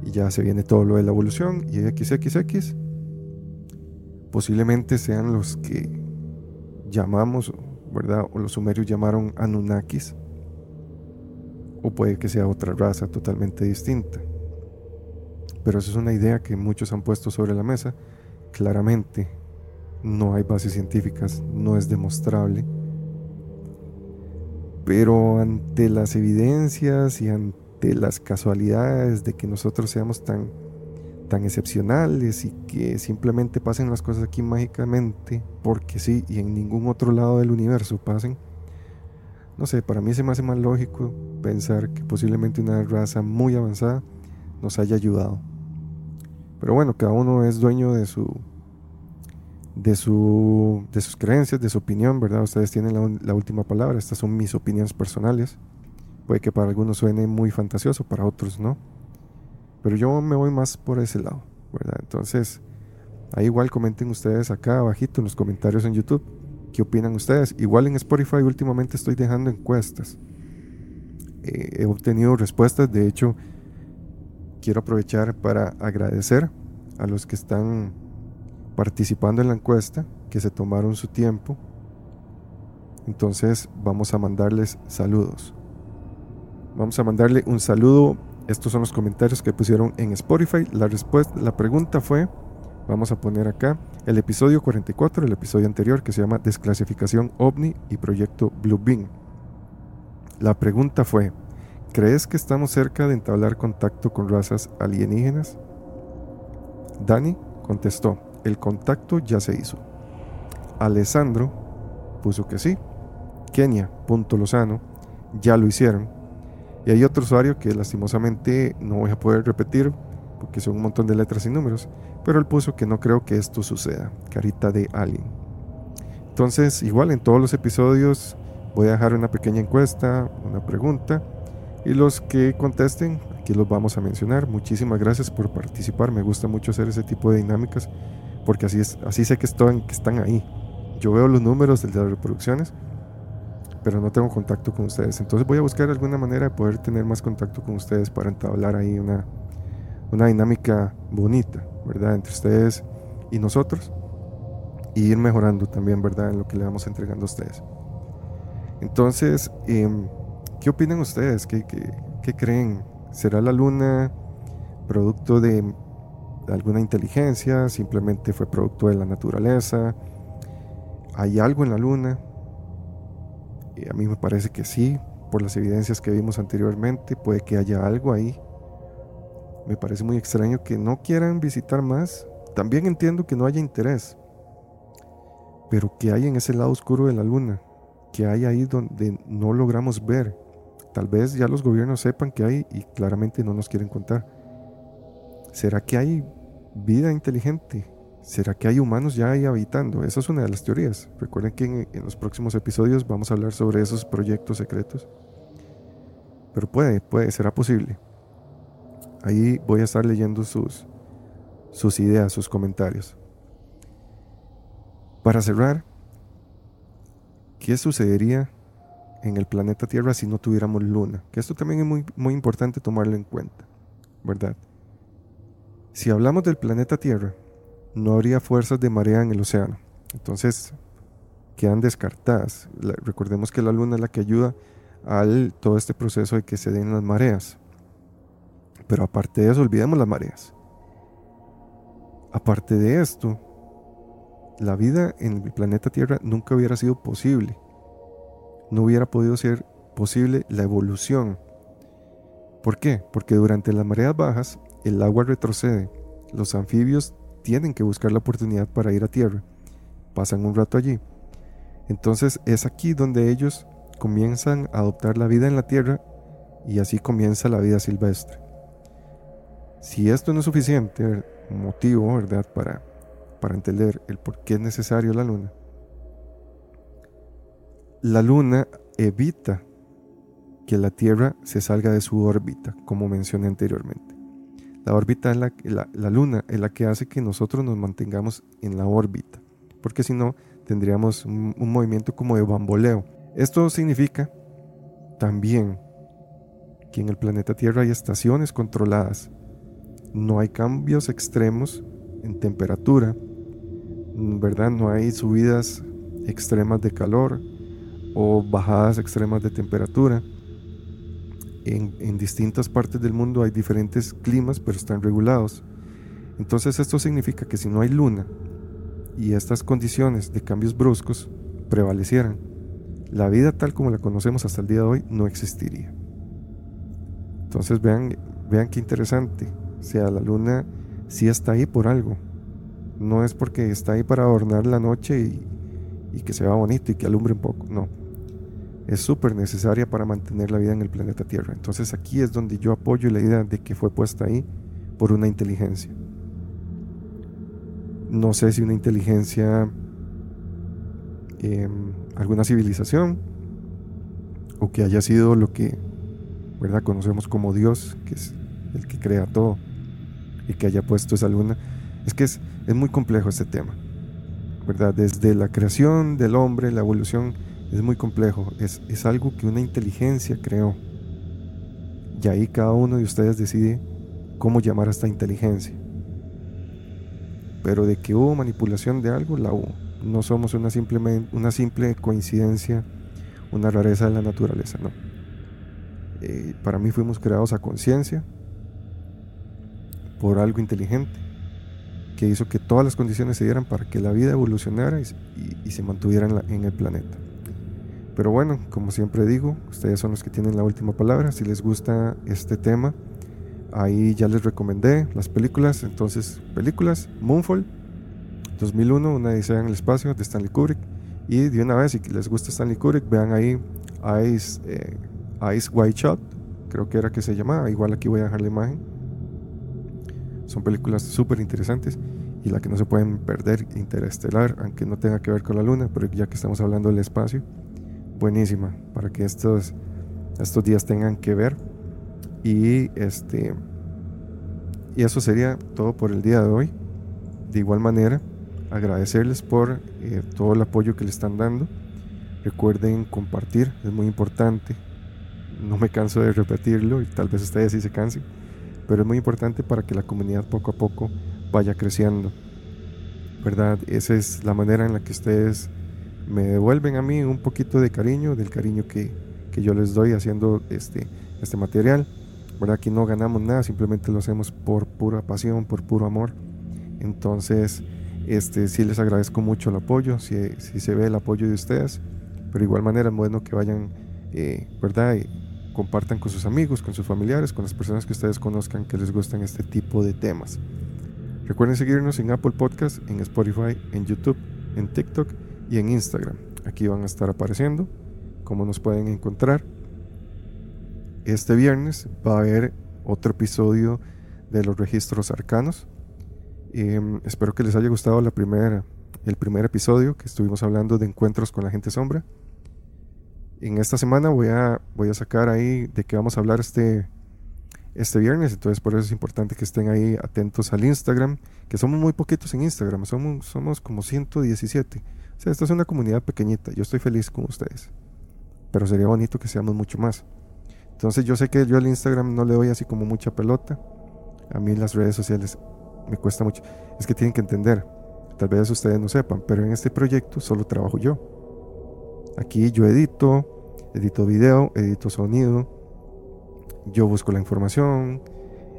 Y ya se viene todo lo de la evolución y XXX posiblemente sean los que llamamos, ¿verdad? O los sumerios llamaron Anunnakis. O puede que sea otra raza totalmente distinta. Pero esa es una idea que muchos han puesto sobre la mesa. Claramente no hay bases científicas, no es demostrable. Pero ante las evidencias y ante las casualidades de que nosotros seamos tan, tan excepcionales y que simplemente pasen las cosas aquí mágicamente, porque sí, y en ningún otro lado del universo pasen, no sé, para mí se me hace más lógico pensar que posiblemente una raza muy avanzada nos haya ayudado. Pero bueno, cada uno es dueño de su de, su, de sus creencias, de su opinión, ¿verdad? Ustedes tienen la, última palabra, estas son mis opiniones personales. Puede que para algunos suene muy fantasioso, para otros no. Pero yo me voy más por ese lado, ¿verdad? Entonces, ahí igual comenten ustedes acá abajito en los comentarios en YouTube. ¿Qué opinan ustedes? Igual en Spotify últimamente estoy dejando encuestas. He obtenido respuestas, de hecho, quiero aprovechar para agradecer a los que están participando en la encuesta, que se tomaron su tiempo. Entonces vamos a mandarles saludos. Vamos a mandarle un saludo. Estos son los comentarios que pusieron en Spotify. La respuesta, la pregunta fue, vamos a poner acá el episodio 44, el episodio anterior que se llama Desclasificación OVNI y Proyecto Blue Beam. La pregunta fue, ¿crees que estamos cerca de entablar contacto con razas alienígenas? Dani contestó, el contacto ya se hizo. Alessandro puso que sí. Kenia, punto Lozano, ya lo hicieron. Y hay otro usuario que lastimosamente no voy a poder repetir porque son un montón de letras y números, pero él puso que no creo que esto suceda. Carita de alien. Entonces, igual en todos los episodios voy a dejar una pequeña encuesta, una pregunta, y los que contesten, aquí los vamos a mencionar. Muchísimas gracias por participar, me gusta mucho hacer ese tipo de dinámicas porque así, es, así sé que, están, ahí. Yo veo los números de las reproducciones, pero no tengo contacto con ustedes. Entonces voy a buscar alguna manera de poder tener más contacto con ustedes para entablar ahí una, una dinámica bonita, ¿verdad? Entre ustedes y nosotros. Y ir mejorando también, ¿verdad? En lo que le vamos entregando a ustedes. Entonces, em, ¿qué opinan ustedes? ¿Qué, qué, qué creen? ¿Será la luna producto de alguna inteligencia, simplemente fue producto de la naturaleza. ¿Hay algo en la luna? Y a mí me parece que sí, por las evidencias que vimos anteriormente, puede que haya algo ahí. Me parece muy extraño que no quieran visitar más. También entiendo que no haya interés. Pero que hay en ese lado oscuro de la luna, que hay ahí donde no logramos ver, tal vez ya los gobiernos sepan que hay y claramente no nos quieren contar. ¿Será que hay vida inteligente? ¿Será que hay humanos ya ahí habitando? Esa es una de las teorías. Recuerden que en, en los próximos episodios vamos a hablar sobre esos proyectos secretos. Pero puede, puede, será posible. Ahí voy a estar leyendo sus, sus ideas, sus comentarios. Para cerrar, ¿qué sucedería en el planeta Tierra si no tuviéramos luna? Que esto también es muy, muy importante tomarlo en cuenta, ¿verdad? Si hablamos del planeta Tierra, no habría fuerzas de marea en el océano. Entonces, quedan descartadas. recordemos que la luna es la que ayuda al todo este proceso de que se den las mareas. Pero aparte de eso, olvidemos las mareas. Aparte de esto, la vida en el planeta Tierra nunca hubiera sido posible. No hubiera podido ser posible la evolución. ¿Por qué? Porque durante las mareas bajas el agua retrocede. Los anfibios tienen que buscar la oportunidad para ir a tierra. Pasan un rato allí. Entonces es aquí donde ellos comienzan a adoptar la vida en la tierra y así comienza la vida silvestre. Si esto no es suficiente motivo, ¿verdad?, para para entender el por qué es necesario la luna, la luna evita que la Tierra se salga de su órbita, como mencioné anteriormente. La órbita es la, la, luna es la que hace que nosotros nos mantengamos en la órbita, porque si no tendríamos un, un movimiento como de bamboleo. Esto significa también que en el planeta Tierra hay estaciones controladas, no hay cambios extremos en temperatura, ¿verdad? No hay subidas extremas de calor o bajadas extremas de temperatura. En, distintas partes del mundo hay diferentes climas, pero están regulados. Entonces esto significa que si no hay luna y estas condiciones de cambios bruscos prevalecieran, la vida tal como la conocemos hasta el día de hoy no existiría. Entonces vean, vean qué interesante. O sea, la luna sí está ahí por algo. No es porque está ahí para adornar la noche y, que se vea bonito y que alumbre un poco. No. Es súper necesaria para mantener la vida en el planeta Tierra. Entonces aquí es donde yo apoyo la idea de que fue puesta ahí por una inteligencia. No sé si una inteligencia, em, alguna civilización, o que haya sido lo que ¿verdad? conocemos como Dios, que es el que crea todo, y que haya puesto esa luna. Es que es, es muy complejo este tema, ¿verdad? Desde la creación del hombre, la evolución, es muy complejo. Es, es algo que una inteligencia creó. Y ahí cada uno de ustedes decide cómo llamar a esta inteligencia. Pero de que hubo manipulación de algo, la hubo. No somos una, una simple coincidencia, una rareza de la naturaleza, no. Eh, para mí fuimos creados a conciencia por algo inteligente que hizo que todas las condiciones se dieran para que la vida evolucionara y, se mantuviera en, el planeta. Pero bueno, como siempre digo, ustedes son los que tienen la última palabra. Si les gusta este tema, ahí ya les recomendé las películas. Entonces, películas, Moonfall, 2001, Una Odisea en el Espacio, de Stanley Kubrick. Y de una vez, si les gusta Stanley Kubrick, vean ahí Ice, eh, Ice White Shot, creo que era que se llamaba. Igual aquí voy a dejar la imagen son películas súper interesantes y la que no se pueden perder, Interestelar, aunque no tenga que ver con la luna, pero ya que estamos hablando del espacio, buenísima para que estos, estos días tengan que ver. Y este y eso sería todo por el día de hoy. De igual manera, agradecerles por eh, todo el apoyo que le están dando. Recuerden compartir, es muy importante. No me canso de repetirlo y tal vez ustedes sí se cansen pero es muy importante para que la comunidad poco a poco vaya creciendo. ¿Verdad? Esa es la manera en la que ustedes me devuelven a mí un poquito de cariño, del cariño que, que yo les doy haciendo este, este material. ¿Verdad? Aquí no ganamos nada, simplemente lo hacemos por pura pasión, por puro amor. Entonces, este, sí les agradezco mucho el apoyo, si, si se ve el apoyo de ustedes, pero de igual manera es bueno que vayan, eh, ¿verdad? Compartan con sus amigos, con sus familiares, con las personas que ustedes conozcan que les gustan este tipo de temas. Recuerden seguirnos en Apple Podcast, en Spotify, en YouTube, en TikTok y en Instagram. Aquí van a estar apareciendo cómo nos pueden encontrar. este viernes va a haber otro episodio de los registros arcanos. Em, espero que les haya gustado la primera, el primer episodio que estuvimos hablando de encuentros con la gente sombra. En esta semana voy a, voy a sacar ahí de qué vamos a hablar este, este viernes, entonces por eso es importante que estén ahí atentos al Instagram, que somos muy poquitos en Instagram, somos, somos como 117. O sea, esta es una comunidad pequeñita, yo estoy feliz con ustedes, pero sería bonito que seamos mucho más. Entonces yo sé que yo al Instagram no le doy así como mucha pelota, a mí las redes sociales me cuesta mucho, es que tienen que entender, tal vez ustedes no sepan, pero en este proyecto solo trabajo yo. Aquí yo edito, edito video, edito sonido, yo busco la información,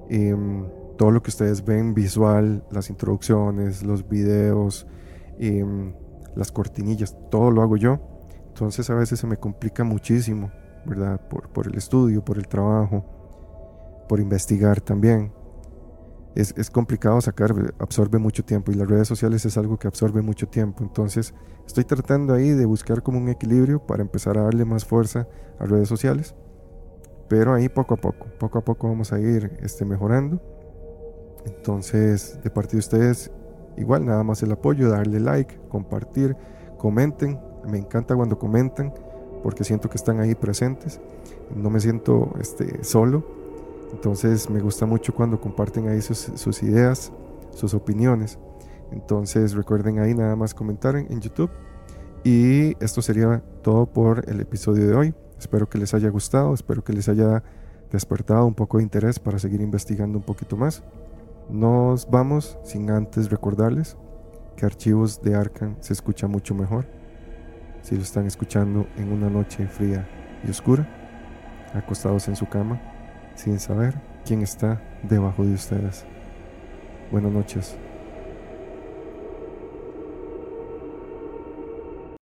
em, todo lo que ustedes ven visual, las introducciones, los videos, em, las cortinillas, todo lo hago yo. Entonces a veces se me complica muchísimo, ¿verdad? Por, por el estudio, por el trabajo, por investigar también. Es, es, complicado sacar, absorbe mucho tiempo y las redes sociales es algo que absorbe mucho tiempo. Entonces estoy tratando ahí de buscar como un equilibrio para empezar a darle más fuerza a redes sociales pero ahí poco a poco, poco a poco vamos a ir este, mejorando. Entonces, de parte de ustedes, igual nada más el apoyo, darle like, compartir, comenten. Me encanta cuando comentan porque siento que están ahí presentes. No me siento este, solo. Entonces me gusta mucho cuando comparten ahí sus, sus ideas, sus opiniones. Entonces recuerden ahí nada más comentar en YouTube. Y esto sería todo por el episodio de hoy. Espero que les haya gustado, espero que les haya despertado un poco de interés para seguir investigando un poquito más. Nos vamos sin antes recordarles que Archivos de Arkham se escucha mucho mejor si lo están escuchando en una noche fría y oscura, acostados en su cama, sin saber quién está debajo de ustedes. Buenas noches.